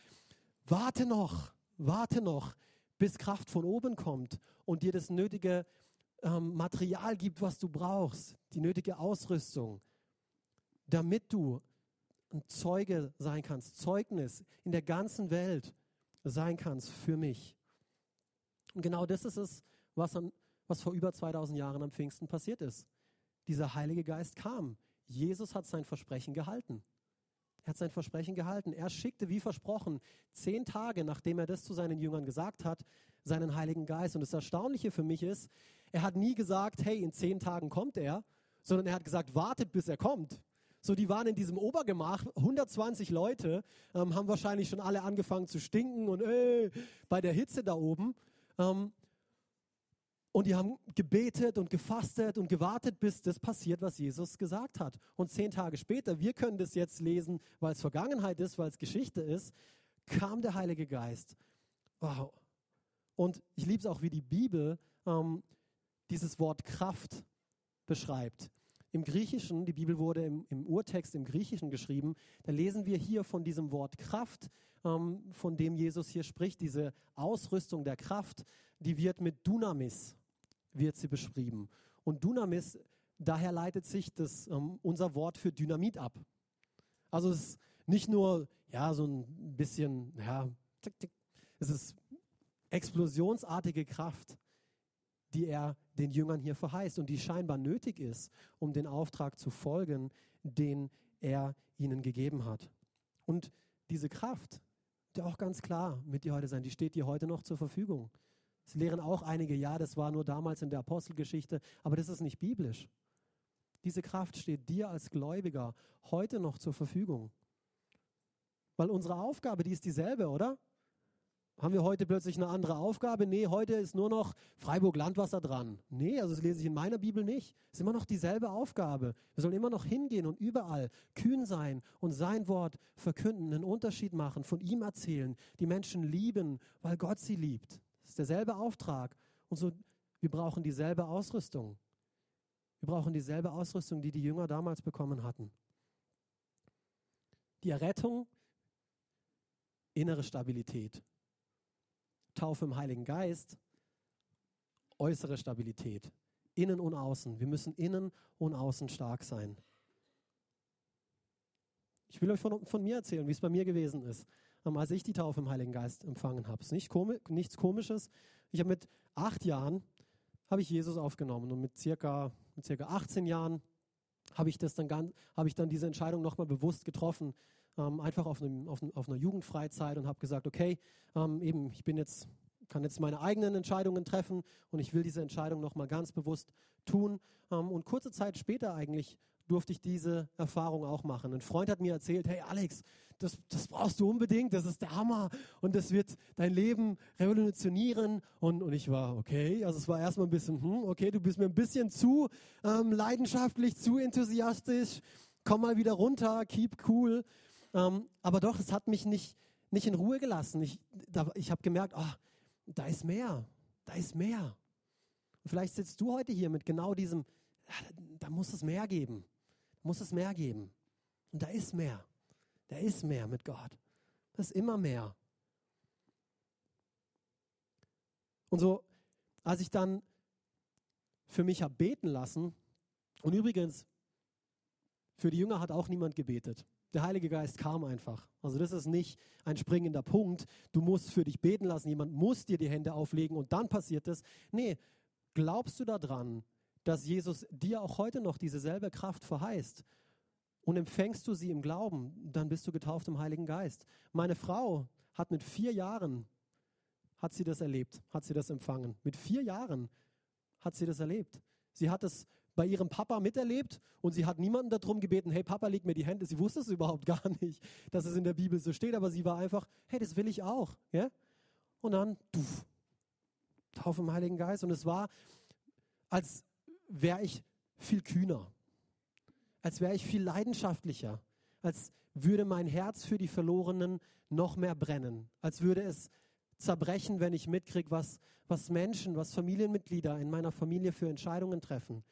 warte noch warte noch, bis Kraft von oben kommt und dir das nötige ähm, Material gibt, was du brauchst, die nötige Ausrüstung, damit du ein Zeuge sein kannst, Zeugnis in der ganzen Welt sein kannst für mich. Und genau das ist es, was, an, was vor über 2000 Jahren am Pfingsten passiert ist. Dieser Heilige Geist kam. Jesus hat sein Versprechen gehalten. Er hat sein Versprechen gehalten. Er schickte, wie versprochen, zehn Tage, nachdem er das zu seinen Jüngern gesagt hat, seinen Heiligen Geist. Und das Erstaunliche für mich ist, er hat nie gesagt, hey, in zehn Tagen kommt er, sondern er hat gesagt, wartet, bis er kommt. So, die waren in diesem Obergemach, 120 Leute, ähm, haben wahrscheinlich schon alle angefangen zu stinken und äh, bei der Hitze da oben. Ähm, und die haben gebetet und gefastet und gewartet, bis das passiert, was Jesus gesagt hat. Und zehn Tage später, wir können das jetzt lesen, weil es Vergangenheit ist, weil es Geschichte ist, kam der Heilige Geist. Wow. Und ich liebe es auch, wie die Bibel ähm, dieses Wort Kraft beschreibt. Im Griechischen, die Bibel wurde im, im, Urtext im Griechischen geschrieben, da lesen wir hier von diesem Wort Kraft, von dem Jesus hier spricht, diese Ausrüstung der Kraft, die wird mit Dunamis wird sie beschrieben. Und Dunamis, daher leitet sich das, ähm, unser Wort für Dynamit ab. Also es ist nicht nur ja, so ein bisschen, ja, tick, tick. es ist explosionsartige Kraft, die er den Jüngern hier verheißt und die scheinbar nötig ist, um den Auftrag zu folgen, den er ihnen gegeben hat. Und diese Kraft, die auch ganz klar mit dir heute sein, die steht dir heute noch zur Verfügung. Es lehren auch einige, ja, das war nur damals in der Apostelgeschichte, aber das ist nicht biblisch. Diese Kraft steht dir als Gläubiger heute noch zur Verfügung. Weil unsere Aufgabe, die ist dieselbe, oder? Haben wir heute plötzlich eine andere Aufgabe? Nee, heute ist nur noch Freiburg Landwasser dran. Nee, also das lese ich in meiner Bibel nicht. Es ist immer noch dieselbe Aufgabe. Wir sollen immer noch hingehen und überall kühn sein und sein Wort verkünden, einen Unterschied machen, von ihm erzählen, die Menschen lieben, weil Gott sie liebt. Das ist derselbe Auftrag. Und so, wir brauchen dieselbe Ausrüstung. Wir brauchen dieselbe Ausrüstung, die die Jünger damals bekommen hatten. Die Errettung, innere Stabilität. Taufe im Heiligen Geist, äußere Stabilität, innen und außen. Wir müssen innen und außen stark sein. Ich will euch von, von mir erzählen, wie es bei mir gewesen ist, ähm, als ich die Taufe im Heiligen Geist empfangen habe. Nicht komi nichts Komisches. Ich habe mit acht Jahren habe ich Jesus aufgenommen und mit circa, mit circa 18 Jahren habe ich, das habe ich dann diese Entscheidung nochmal bewusst getroffen, ähm, einfach auf, einem, auf, auf, einer Jugendfreizeit und habe gesagt, okay, ähm, eben, ich bin jetzt, kann jetzt meine eigenen Entscheidungen treffen und ich will diese Entscheidung nochmal ganz bewusst tun. Ähm, und kurze Zeit später eigentlich durfte ich diese Erfahrung auch machen. Ein Freund hat mir erzählt, hey Alex, das, das brauchst du unbedingt, das ist der Hammer und das wird dein Leben revolutionieren. Und, und ich war, okay, also es war erstmal ein bisschen, hm, okay, du bist mir ein bisschen zu ähm, leidenschaftlich, zu enthusiastisch, komm mal wieder runter, keep cool. Ähm, aber doch, es hat mich nicht, nicht in Ruhe gelassen. Ich, ich habe gemerkt, oh, da ist mehr, da ist mehr. Und vielleicht sitzt du heute hier mit genau diesem, ja, da muss es mehr geben, muss es mehr geben. Und da ist mehr, da ist mehr mit Gott. Das ist immer mehr. Und so, als ich dann für mich habe beten lassen, und übrigens, für die Jünger hat auch niemand gebetet. Der Heilige Geist kam einfach. Also das ist nicht ein springender Punkt. Du musst für dich beten lassen. Jemand muss dir die Hände auflegen und dann passiert es. Nee, glaubst du daran, dass Jesus dir auch heute noch diese selbe Kraft verheißt? Und empfängst du sie im Glauben, dann bist du getauft im Heiligen Geist. Meine Frau hat mit vier Jahren, hat sie das erlebt, hat sie das empfangen. Mit vier Jahren hat sie das erlebt. Sie hat es bei ihrem Papa miterlebt und sie hat niemanden darum gebeten, hey Papa, leg mir die Hände. Sie wusste es überhaupt gar nicht, dass es in der Bibel so steht, aber sie war einfach, hey, das will ich auch. Ja? Und dann, tuff, Taufe im Heiligen Geist. Und es war, als wäre ich viel kühner, als wäre ich viel leidenschaftlicher, als würde mein Herz für die Verlorenen noch mehr brennen, als würde es zerbrechen, wenn ich mitkriege, was, was Menschen, was Familienmitglieder in meiner Familie für Entscheidungen treffen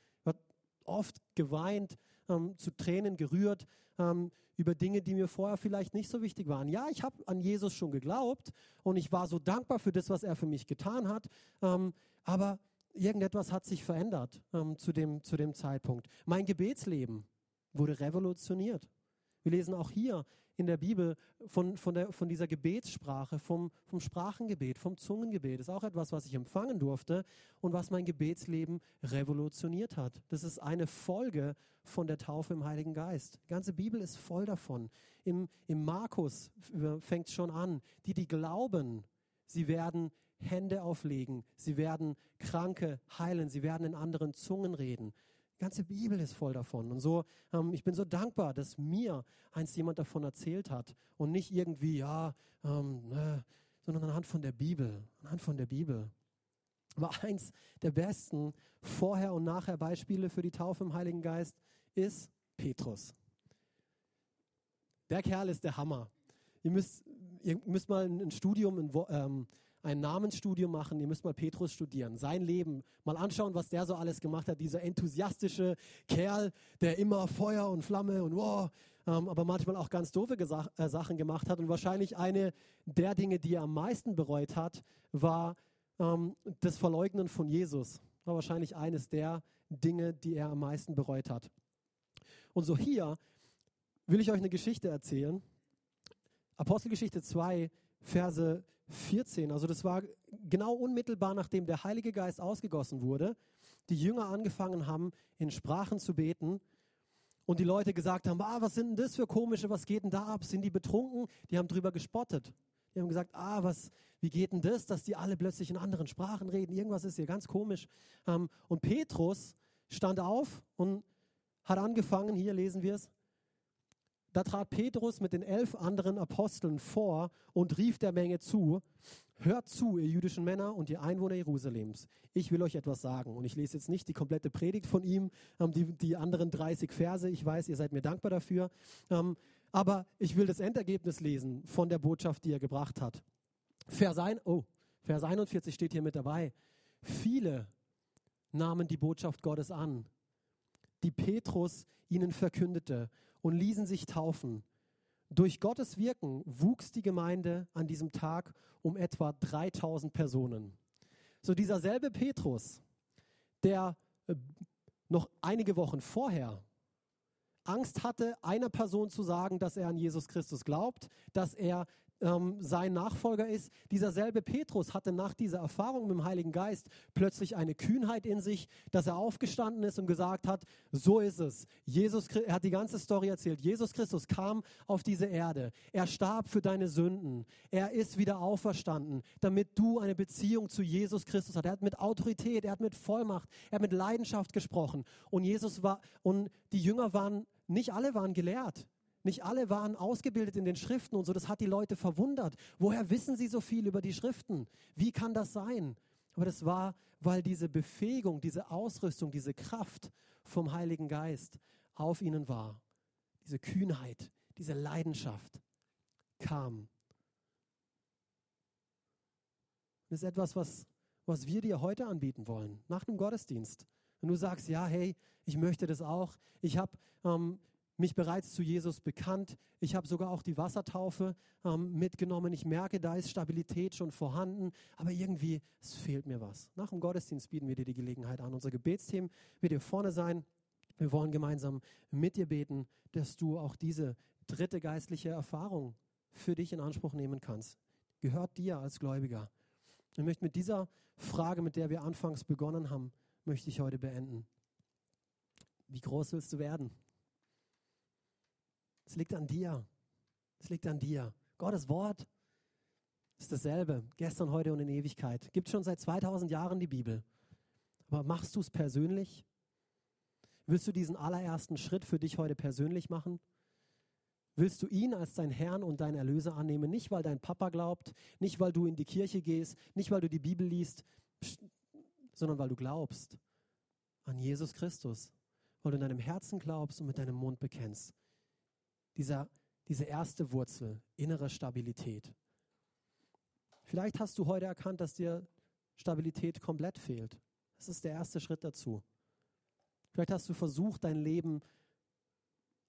oft geweint, ähm, zu Tränen gerührt ähm, über Dinge, die mir vorher vielleicht nicht so wichtig waren. Ja, ich habe an Jesus schon geglaubt und ich war so dankbar für das, was er für mich getan hat, ähm, aber irgendetwas hat sich verändert ähm, zu, dem, zu dem Zeitpunkt. Mein Gebetsleben wurde revolutioniert. Wir lesen auch hier in der Bibel von, von, der, von dieser Gebetssprache, vom, vom Sprachengebet, vom Zungengebet. Das ist auch etwas, was ich empfangen durfte und was mein Gebetsleben revolutioniert hat. Das ist eine Folge von der Taufe im Heiligen Geist. Die ganze Bibel ist voll davon. Im, im Markus fängt es schon an. Die, die glauben, sie werden Hände auflegen, sie werden Kranke heilen, sie werden in anderen Zungen reden ganze Bibel ist voll davon. Und so, ähm, ich bin so dankbar, dass mir einst jemand davon erzählt hat und nicht irgendwie, ja, ähm, äh, sondern anhand von der Bibel, anhand von der Bibel. Aber eins der besten Vorher- und Nachher-Beispiele für die Taufe im Heiligen Geist ist Petrus. Der Kerl ist der Hammer. Ihr müsst, ihr müsst mal ein Studium in, ähm, ein Namensstudium machen, ihr müsst mal Petrus studieren, sein Leben, mal anschauen, was der so alles gemacht hat, dieser enthusiastische Kerl, der immer Feuer und Flamme und wow, ähm, aber manchmal auch ganz doofe Gesach äh, Sachen gemacht hat. Und wahrscheinlich eine der Dinge, die er am meisten bereut hat, war ähm, das Verleugnen von Jesus. war wahrscheinlich eines der Dinge, die er am meisten bereut hat. Und so hier will ich euch eine Geschichte erzählen. Apostelgeschichte 2, Verse 14. Also das war genau unmittelbar, nachdem der Heilige Geist ausgegossen wurde, die Jünger angefangen haben, in Sprachen zu beten und die Leute gesagt haben, ah, was sind denn das für komische, was geht denn da ab? Sind die betrunken? Die haben drüber gespottet. Die haben gesagt, ah, was, wie geht denn das, dass die alle plötzlich in anderen Sprachen reden? Irgendwas ist hier ganz komisch. Ähm, und Petrus stand auf und hat angefangen, hier lesen wir es, da trat Petrus mit den elf anderen Aposteln vor und rief der Menge zu, hört zu, ihr jüdischen Männer und ihr Einwohner Jerusalems. Ich will euch etwas sagen. Und ich lese jetzt nicht die komplette Predigt von ihm, ähm, die, die anderen 30 Verse. Ich weiß, ihr seid mir dankbar dafür. Ähm, aber ich will das Endergebnis lesen von der Botschaft, die er gebracht hat. Vers, ein, oh, Vers 41 steht hier mit dabei. Viele nahmen die Botschaft Gottes an, die Petrus ihnen verkündete und ließen sich taufen. Durch Gottes Wirken wuchs die Gemeinde an diesem Tag um etwa 3000 Personen. So dieser selbe Petrus, der äh, noch einige Wochen vorher Angst hatte, einer Person zu sagen, dass er an Jesus Christus glaubt, dass er ähm, sein Nachfolger ist. Dieser selbe Petrus hatte nach dieser Erfahrung mit dem Heiligen Geist plötzlich eine Kühnheit in sich, dass er aufgestanden ist und gesagt hat, so ist es. Jesus, er hat die ganze Story erzählt. Jesus Christus kam auf diese Erde. Er starb für deine Sünden. Er ist wieder auferstanden, damit du eine Beziehung zu Jesus Christus hast. Er hat mit Autorität, er hat mit Vollmacht, er hat mit Leidenschaft gesprochen. Und Jesus war, und die Jünger waren, nicht alle waren gelehrt. Nicht alle waren ausgebildet in den Schriften und so. Das hat die Leute verwundert. Woher wissen sie so viel über die Schriften? Wie kann das sein? Aber das war, weil diese Befähigung, diese Ausrüstung, diese Kraft vom Heiligen Geist auf ihnen war. Diese Kühnheit, diese Leidenschaft kam. Das ist etwas, was, was wir dir heute anbieten wollen, nach dem Gottesdienst. Wenn du sagst, ja, hey, ich möchte das auch. Ich habe ähm, mich bereits zu Jesus bekannt. Ich habe sogar auch die Wassertaufe ähm, mitgenommen. Ich merke, da ist Stabilität schon vorhanden, aber irgendwie, es fehlt mir was. Nach dem Gottesdienst bieten wir dir die Gelegenheit an. Unser Gebetsteam wird hier vorne sein. Wir wollen gemeinsam mit dir beten, dass du auch diese dritte geistliche Erfahrung für dich in Anspruch nehmen kannst. Gehört dir als Gläubiger. Ich möchte mit dieser Frage, mit der wir anfangs begonnen haben, möchte ich heute beenden. Wie groß willst du werden? Es liegt an dir. Es liegt an dir. Gottes Wort ist dasselbe, gestern, heute und in Ewigkeit. Gibt schon seit 2000 Jahren die Bibel. Aber machst du es persönlich? Willst du diesen allerersten Schritt für dich heute persönlich machen? Willst du ihn als dein Herrn und dein Erlöser annehmen? Nicht, weil dein Papa glaubt, nicht, weil du in die Kirche gehst, nicht, weil du die Bibel liest, sondern weil du glaubst an Jesus Christus, weil du in deinem Herzen glaubst und mit deinem Mund bekennst dieser, diese erste Wurzel, innere Stabilität. Vielleicht hast du heute erkannt, dass dir Stabilität komplett fehlt. Das ist der erste Schritt dazu. Vielleicht hast du versucht, dein Leben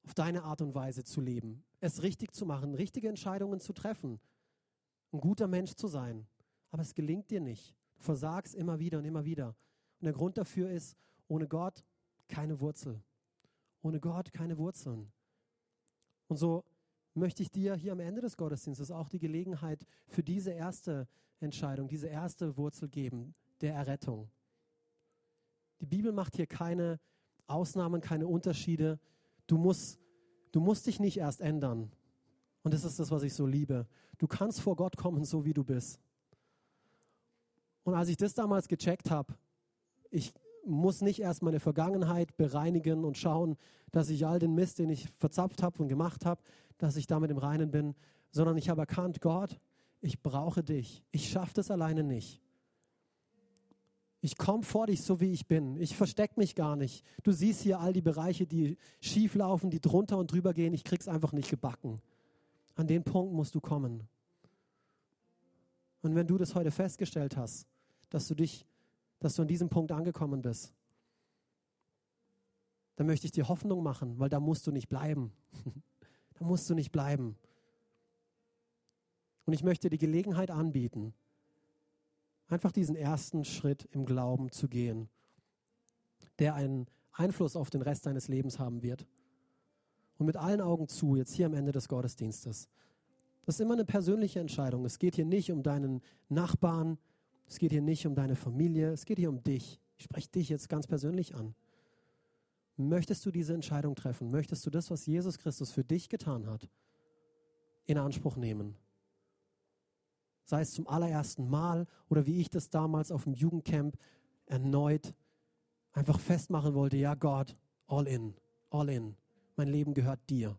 auf deine Art und Weise zu leben, es richtig zu machen, richtige Entscheidungen zu treffen, ein guter Mensch zu sein. Aber es gelingt dir nicht. Du versagst immer wieder und immer wieder. Und der Grund dafür ist, ohne Gott keine Wurzel. Ohne Gott keine Wurzeln. Und so möchte ich dir hier am Ende des Gottesdienstes auch die Gelegenheit für diese erste Entscheidung, diese erste Wurzel geben, der Errettung. Die Bibel macht hier keine Ausnahmen, keine Unterschiede. Du musst, du musst dich nicht erst ändern. Und das ist das, was ich so liebe. Du kannst vor Gott kommen, so wie du bist. Und als ich das damals gecheckt habe, ich muss nicht erst meine Vergangenheit bereinigen und schauen, dass ich all den Mist, den ich verzapft habe und gemacht habe, dass ich damit im Reinen bin, sondern ich habe erkannt, Gott, ich brauche dich. Ich schaffe das alleine nicht. Ich komme vor dich, so wie ich bin. Ich verstecke mich gar nicht. Du siehst hier all die Bereiche, die schief laufen, die drunter und drüber gehen. Ich krieg's einfach nicht gebacken. An den Punkt musst du kommen. Und wenn du das heute festgestellt hast, dass du dich dass du an diesem Punkt angekommen bist, dann möchte ich dir Hoffnung machen, weil da musst du nicht bleiben. da musst du nicht bleiben. Und ich möchte dir die Gelegenheit anbieten, einfach diesen ersten Schritt im Glauben zu gehen der einen Einfluss auf den Rest deines Lebens haben wird. Und mit allen Augen zu, jetzt hier am Ende des Gottesdienstes. Das ist immer eine persönliche Entscheidung. Es geht hier nicht um deinen Nachbarn, es geht hier nicht um deine Familie, es geht hier um dich. Ich spreche dich jetzt ganz persönlich an. Möchtest du diese Entscheidung treffen? Möchtest du das, was Jesus Christus für dich getan hat, in Anspruch nehmen? Sei es zum allerersten Mal oder wie ich das damals auf dem Jugendcamp erneut einfach festmachen wollte, ja Gott, all in, all in. Mein Leben gehört dir.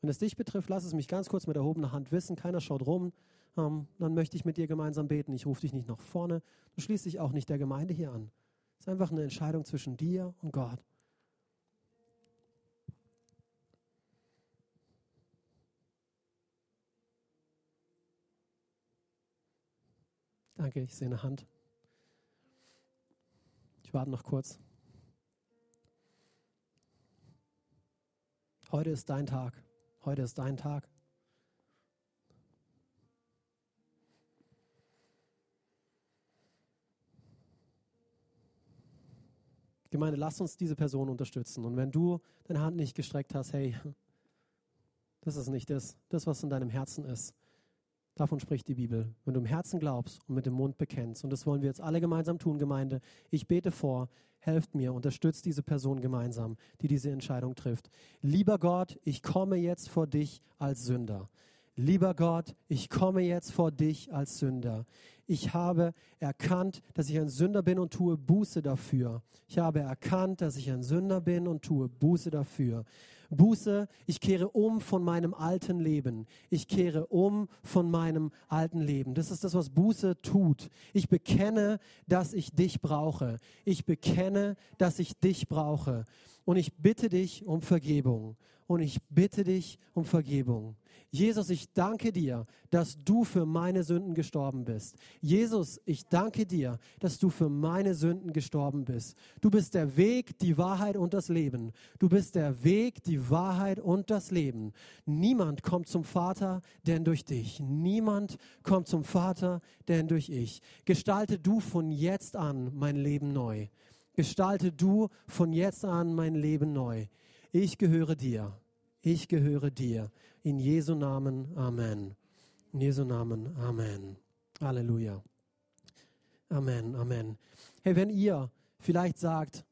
Wenn es dich betrifft, lass es mich ganz kurz mit erhobener Hand wissen. Keiner schaut rum. Ähm, dann möchte ich mit dir gemeinsam beten. Ich rufe dich nicht nach vorne. Du schließt dich auch nicht der Gemeinde hier an. Es ist einfach eine Entscheidung zwischen dir und Gott. Danke, ich sehe eine Hand. Ich warte noch kurz. Heute ist dein Tag. Heute ist dein Tag. Gemeinde, lass uns diese Person unterstützen. Und wenn du deine Hand nicht gestreckt hast, hey, das ist nicht das, das, was in deinem Herzen ist. Davon spricht die Bibel. Wenn du im Herzen glaubst und mit dem Mund bekennst, und das wollen wir jetzt alle gemeinsam tun, Gemeinde, ich bete vor, helft mir, unterstützt diese Person gemeinsam, die diese Entscheidung trifft. Lieber Gott, ich komme jetzt vor dich als Sünder. Lieber Gott, ich komme jetzt vor dich als Sünder. Ich habe erkannt, dass ich ein Sünder bin und tue Buße dafür. Ich habe erkannt, dass ich ein Sünder bin und tue Buße dafür. Buße, ich kehre um von meinem alten Leben. Ich kehre um von meinem alten Leben. Das ist das, was Buße tut. Ich bekenne, dass ich dich brauche. Ich bekenne, dass ich dich brauche. Und ich bitte dich um Vergebung. Und ich bitte dich um Vergebung. Jesus, ich danke dir, dass du für meine Sünden gestorben bist. Jesus, ich danke dir, dass du für meine Sünden gestorben bist. Du bist der Weg, die Wahrheit und das Leben. Du bist der Weg, die Wahrheit und das Leben. Niemand kommt zum Vater, denn durch dich. Niemand kommt zum Vater, denn durch ich. Gestalte du von jetzt an mein Leben neu. Gestalte du von jetzt an mein Leben neu. Ich gehöre dir. Ich gehöre dir. In Jesu Namen, Amen. In Jesu Namen, Amen. Halleluja. Amen, Amen. Hey, wenn ihr vielleicht sagt,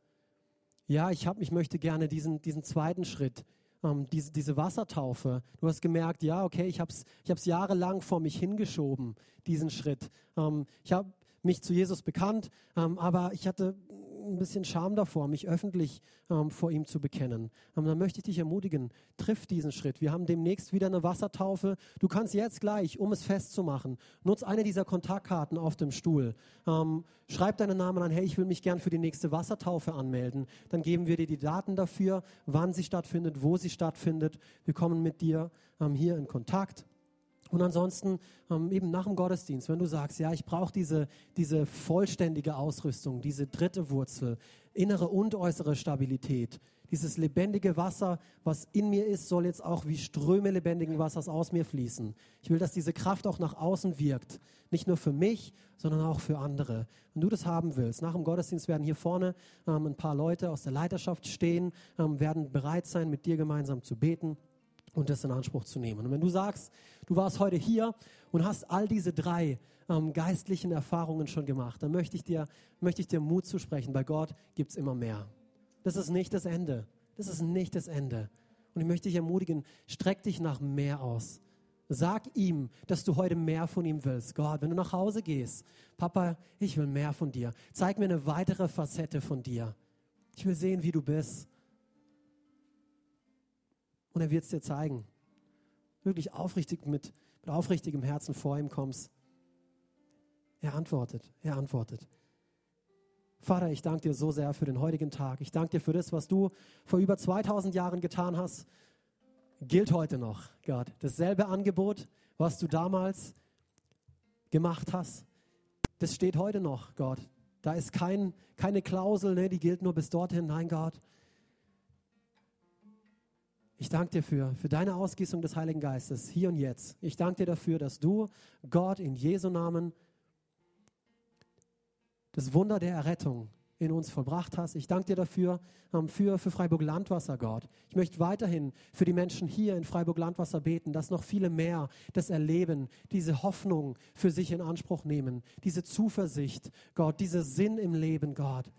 ja, ich, hab, ich möchte gerne diesen, diesen zweiten Schritt, ähm, diese, diese Wassertaufe. Du hast gemerkt, ja, okay, ich habe es ich hab's jahrelang vor mich hingeschoben, diesen Schritt. Ähm, ich habe mich zu Jesus bekannt, ähm, aber ich hatte ein bisschen Scham davor, mich öffentlich ähm, vor ihm zu bekennen. Ähm, dann möchte ich dich ermutigen, triff diesen Schritt. Wir haben demnächst wieder eine Wassertaufe. Du kannst jetzt gleich, um es festzumachen, nutz eine dieser Kontaktkarten auf dem Stuhl. Ähm, schreib deinen Namen an, hey, ich will mich gern für die nächste Wassertaufe anmelden. Dann geben wir dir die Daten dafür, wann sie stattfindet, wo sie stattfindet. Wir kommen mit dir ähm, hier in Kontakt. Und ansonsten ähm, eben nach dem Gottesdienst, wenn du sagst, ja, ich brauche diese, diese vollständige Ausrüstung, diese dritte Wurzel, innere und äußere Stabilität, dieses lebendige Wasser, was in mir ist, soll jetzt auch wie Ströme lebendigen Wassers aus mir fließen. Ich will, dass diese Kraft auch nach außen wirkt. Nicht nur für mich, sondern auch für andere. Wenn du das haben willst, nach dem Gottesdienst werden hier vorne ähm, ein paar Leute aus der Leiterschaft stehen, ähm, werden bereit sein, mit dir gemeinsam zu beten und das in Anspruch zu nehmen. Und wenn du sagst, du warst heute hier und hast all diese drei ähm, geistlichen Erfahrungen schon gemacht, dann möchte ich dir, möchte ich dir Mut zu sprechen. Bei Gott gibt es immer mehr. Das ist nicht das Ende. Das ist nicht das Ende. Und ich möchte dich ermutigen, streck dich nach mehr aus. Sag ihm, dass du heute mehr von ihm willst. Gott, wenn du nach Hause gehst, Papa, ich will mehr von dir. Zeig mir eine weitere Facette von dir. Ich will sehen, wie du bist. Und er wird es dir zeigen. Wirklich aufrichtig mit, mit aufrichtigem Herzen vor ihm kommst. Er antwortet, er antwortet. Vater, ich danke dir so sehr für den heutigen Tag. Ich danke dir für das, was du vor über 2000 Jahren getan hast. Gilt heute noch, Gott. Dasselbe Angebot, was du damals gemacht hast, das steht heute noch, Gott. Da ist kein, keine Klausel, ne, die gilt nur bis dorthin. Nein, Gott. Ich danke dir für, für deine Ausgießung des Heiligen Geistes hier und jetzt. Ich danke dir dafür, dass du, Gott, in Jesu Namen das Wunder der Errettung in uns vollbracht hast. Ich danke dir dafür, ähm, für, für Freiburg Landwasser, Gott. Ich möchte weiterhin für die Menschen hier in Freiburg Landwasser beten, dass noch viele mehr das erleben, diese Hoffnung für sich in Anspruch nehmen, diese Zuversicht, Gott, dieser Sinn im Leben, Gott.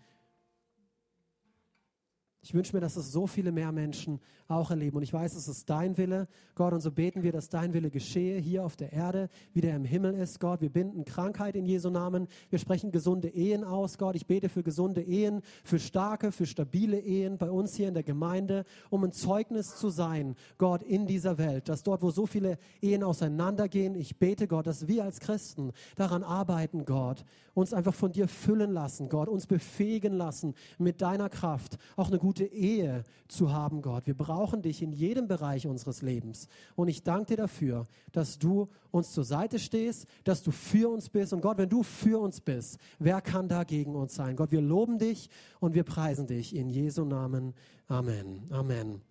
Ich wünsche mir, dass es so viele mehr Menschen auch erleben. Und ich weiß, es ist dein Wille, Gott. Und so beten wir, dass dein Wille geschehe hier auf der Erde, wie der im Himmel ist, Gott. Wir binden Krankheit in Jesu Namen. Wir sprechen gesunde Ehen aus, Gott. Ich bete für gesunde Ehen, für starke, für stabile Ehen bei uns hier in der Gemeinde, um ein Zeugnis zu sein, Gott, in dieser Welt. Dass dort, wo so viele Ehen auseinandergehen, ich bete, Gott, dass wir als Christen daran arbeiten, Gott, uns einfach von dir füllen lassen, Gott, uns befähigen lassen, mit deiner Kraft auch eine gute gute Ehe zu haben, Gott. Wir brauchen dich in jedem Bereich unseres Lebens. Und ich danke dir dafür, dass du uns zur Seite stehst, dass du für uns bist. Und Gott, wenn du für uns bist, wer kann da gegen uns sein? Gott, wir loben dich und wir preisen dich in Jesu Namen. Amen. Amen.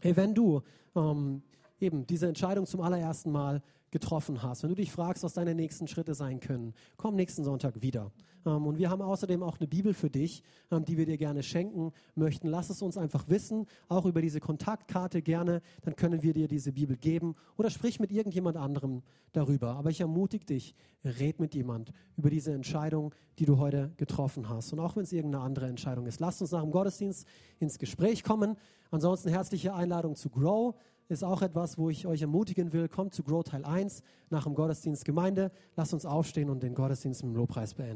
Hey, wenn du ähm, eben diese Entscheidung zum allerersten Mal getroffen hast, wenn du dich fragst, was deine nächsten Schritte sein können, komm nächsten Sonntag wieder. Ähm, und wir haben außerdem auch eine Bibel für dich, ähm, die wir dir gerne schenken möchten. Lass es uns einfach wissen, auch über diese Kontaktkarte gerne, dann können wir dir diese Bibel geben oder sprich mit irgendjemand anderem darüber. Aber ich ermutige dich, red mit jemand über diese Entscheidung, die du heute getroffen hast. Und auch wenn es irgendeine andere Entscheidung ist, lasst uns nach dem Gottesdienst ins Gespräch kommen. Ansonsten herzliche Einladung zu Grow ist auch etwas, wo ich euch ermutigen will. Kommt zu Grow Teil 1 nach dem Gottesdienst Gemeinde. Lasst uns aufstehen und den Gottesdienst mit dem Lobpreis beenden.